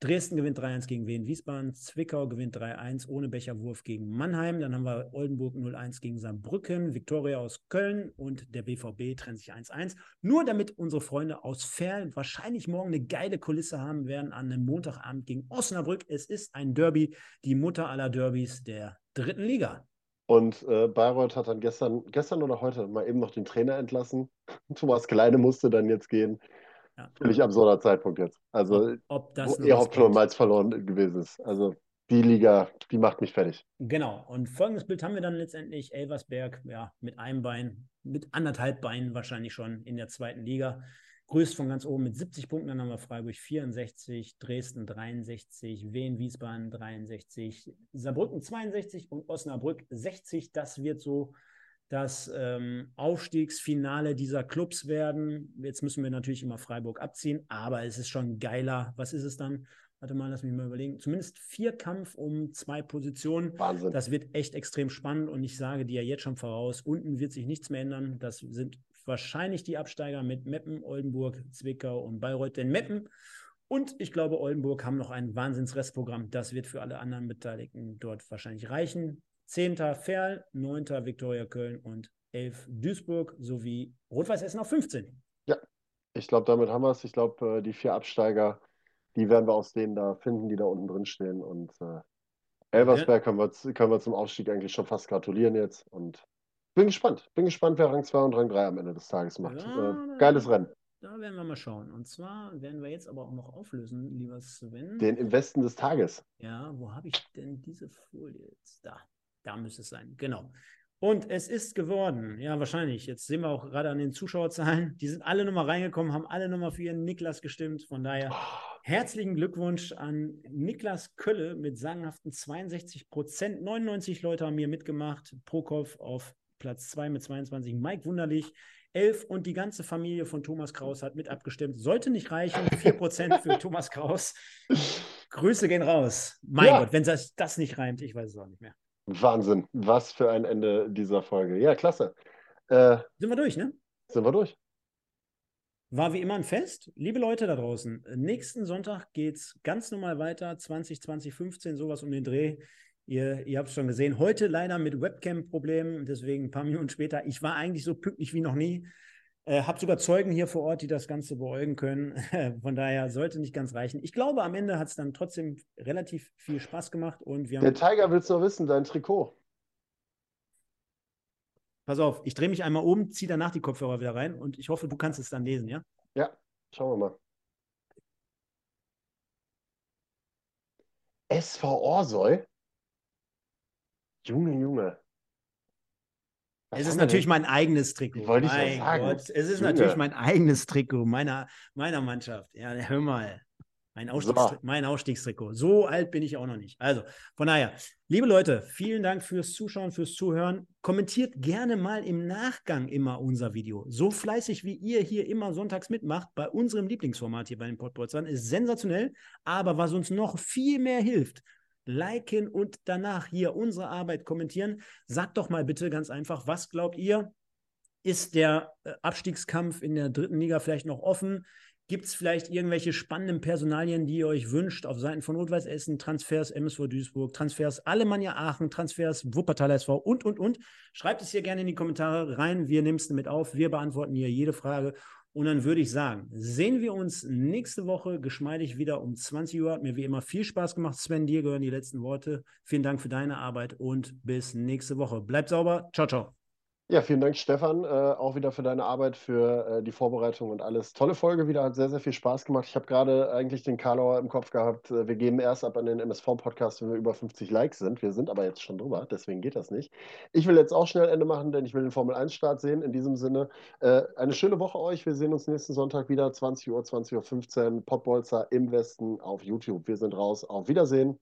Dresden gewinnt 3-1 gegen Wien Wiesbaden, Zwickau gewinnt 3-1 ohne Becherwurf gegen Mannheim. Dann haben wir Oldenburg 0-1 gegen Saarbrücken, Viktoria aus Köln und der BVB trennt sich 1-1. Nur damit unsere Freunde aus Ferl wahrscheinlich morgen eine geile Kulisse haben werden an einem Montagabend gegen Osnabrück. Es ist ein Derby, die Mutter aller Derbys der dritten Liga.
Und äh, Bayreuth hat dann gestern, gestern oder heute mal eben noch den Trainer entlassen. *laughs* Thomas Kleine musste dann jetzt gehen. Ja. Völlig absurder Zeitpunkt jetzt. Also, ob, ob ihr Hauptschule Malz verloren gewesen ist. Also, die Liga, die macht mich fertig.
Genau. Und folgendes Bild haben wir dann letztendlich: Elversberg, ja, mit einem Bein, mit anderthalb Beinen wahrscheinlich schon in der zweiten Liga. Größt von ganz oben mit 70 Punkten. Dann haben wir Freiburg 64, Dresden 63, Wien, Wiesbaden 63, Saarbrücken 62 und Osnabrück 60. Das wird so das ähm, Aufstiegsfinale dieser Clubs werden. Jetzt müssen wir natürlich immer Freiburg abziehen, aber es ist schon geiler. Was ist es dann? Warte mal, lass mich mal überlegen. Zumindest vier Kampf um zwei Positionen. Wahnsinn. Das wird echt extrem spannend und ich sage dir jetzt schon voraus, unten wird sich nichts mehr ändern. Das sind wahrscheinlich die Absteiger mit Meppen, Oldenburg, Zwickau und Bayreuth. Denn Meppen und ich glaube, Oldenburg haben noch ein Wahnsinnsrestprogramm. Das wird für alle anderen Beteiligten dort wahrscheinlich reichen. 10. Ferl, 9. Viktoria Köln und 11 Duisburg sowie Rot-Weiß Essen auf 15.
Ja, ich glaube, damit haben wir es. Ich glaube, äh, die vier Absteiger, die werden wir aus denen da finden, die da unten drin stehen. Und äh, Elversberg können wir, können wir zum Aufstieg eigentlich schon fast gratulieren jetzt. Und bin gespannt. Bin gespannt, wer Rang 2 und Rang 3 am Ende des Tages macht. Ja, äh, geiles Rennen.
Da werden wir mal schauen. Und zwar werden wir jetzt aber auch noch auflösen, lieber Sven.
Den im Westen des Tages.
Ja, wo habe ich denn diese Folie jetzt? Da, da müsste es sein. Genau. Und es ist geworden, ja, wahrscheinlich. Jetzt sehen wir auch gerade an den Zuschauerzahlen, die sind alle nochmal reingekommen, haben alle nochmal für ihren Niklas gestimmt. Von daher herzlichen Glückwunsch an Niklas Kölle mit sagenhaften 62 Prozent. 99 Leute haben hier mitgemacht. Prokop auf Platz 2 mit 22. Mike Wunderlich, 11 und die ganze Familie von Thomas Kraus hat mit abgestimmt. Sollte nicht reichen, 4% für Thomas Kraus. Grüße gehen raus. Mein ja. Gott, wenn das, das nicht reimt, ich weiß es auch nicht mehr.
Wahnsinn, was für ein Ende dieser Folge. Ja, klasse. Äh,
sind wir durch, ne?
Sind wir durch.
War wie immer ein Fest. Liebe Leute da draußen, nächsten Sonntag geht es ganz normal weiter. 20, 2015, sowas um den Dreh. Ihr, ihr habt es schon gesehen. Heute leider mit Webcam-Problemen, deswegen ein paar Minuten später. Ich war eigentlich so pünktlich wie noch nie. Äh, hab sogar Zeugen hier vor Ort, die das Ganze beäugen können. *laughs* Von daher sollte nicht ganz reichen. Ich glaube, am Ende hat es dann trotzdem relativ viel Spaß gemacht. Und wir
Der Tiger will es noch wissen, dein Trikot.
Pass auf, ich drehe mich einmal um, ziehe danach die Kopfhörer wieder rein und ich hoffe, du kannst es dann lesen, ja?
Ja, schauen wir mal. SV Orsoy? Junge, Junge.
Was es ist natürlich denn? mein eigenes Trikot.
Wollte ich mein sagen. Gott,
es ist Junge. natürlich mein eigenes Trikot meiner, meiner Mannschaft. Ja, hör mal. Mein, Ausstiegs so. mein Ausstiegstrikot. So alt bin ich auch noch nicht. Also, von daher, liebe Leute, vielen Dank fürs Zuschauen, fürs Zuhören. Kommentiert gerne mal im Nachgang immer unser Video. So fleißig, wie ihr hier immer sonntags mitmacht, bei unserem Lieblingsformat hier bei den Podbolzern, ist sensationell. Aber was uns noch viel mehr hilft, liken und danach hier unsere Arbeit kommentieren. Sagt doch mal bitte ganz einfach, was glaubt ihr? Ist der äh, Abstiegskampf in der dritten Liga vielleicht noch offen? Gibt es vielleicht irgendwelche spannenden Personalien, die ihr euch wünscht auf Seiten von Rot-Weiß Essen, Transfers MSV Duisburg, Transfers Alemannia Aachen, Transfers Wuppertal SV und, und, und? Schreibt es hier gerne in die Kommentare rein. Wir nehmen es mit auf. Wir beantworten hier jede Frage und dann würde ich sagen, sehen wir uns nächste Woche geschmeidig wieder um 20 Uhr. Hat mir wie immer viel Spaß gemacht. Sven, dir gehören die letzten Worte. Vielen Dank für deine Arbeit und bis nächste Woche. Bleibt sauber. Ciao, ciao.
Ja, vielen Dank, Stefan, äh, auch wieder für deine Arbeit, für äh, die Vorbereitung und alles. Tolle Folge wieder, hat sehr, sehr viel Spaß gemacht. Ich habe gerade eigentlich den Karlauer im Kopf gehabt. Äh, wir geben erst ab an den MSV-Podcast, wenn wir über 50 Likes sind. Wir sind aber jetzt schon drüber, deswegen geht das nicht. Ich will jetzt auch schnell Ende machen, denn ich will den Formel-1-Start sehen. In diesem Sinne, äh, eine schöne Woche euch. Wir sehen uns nächsten Sonntag wieder, 20 Uhr, 20.15 Uhr, Pottbolzer im Westen auf YouTube. Wir sind raus. Auf Wiedersehen.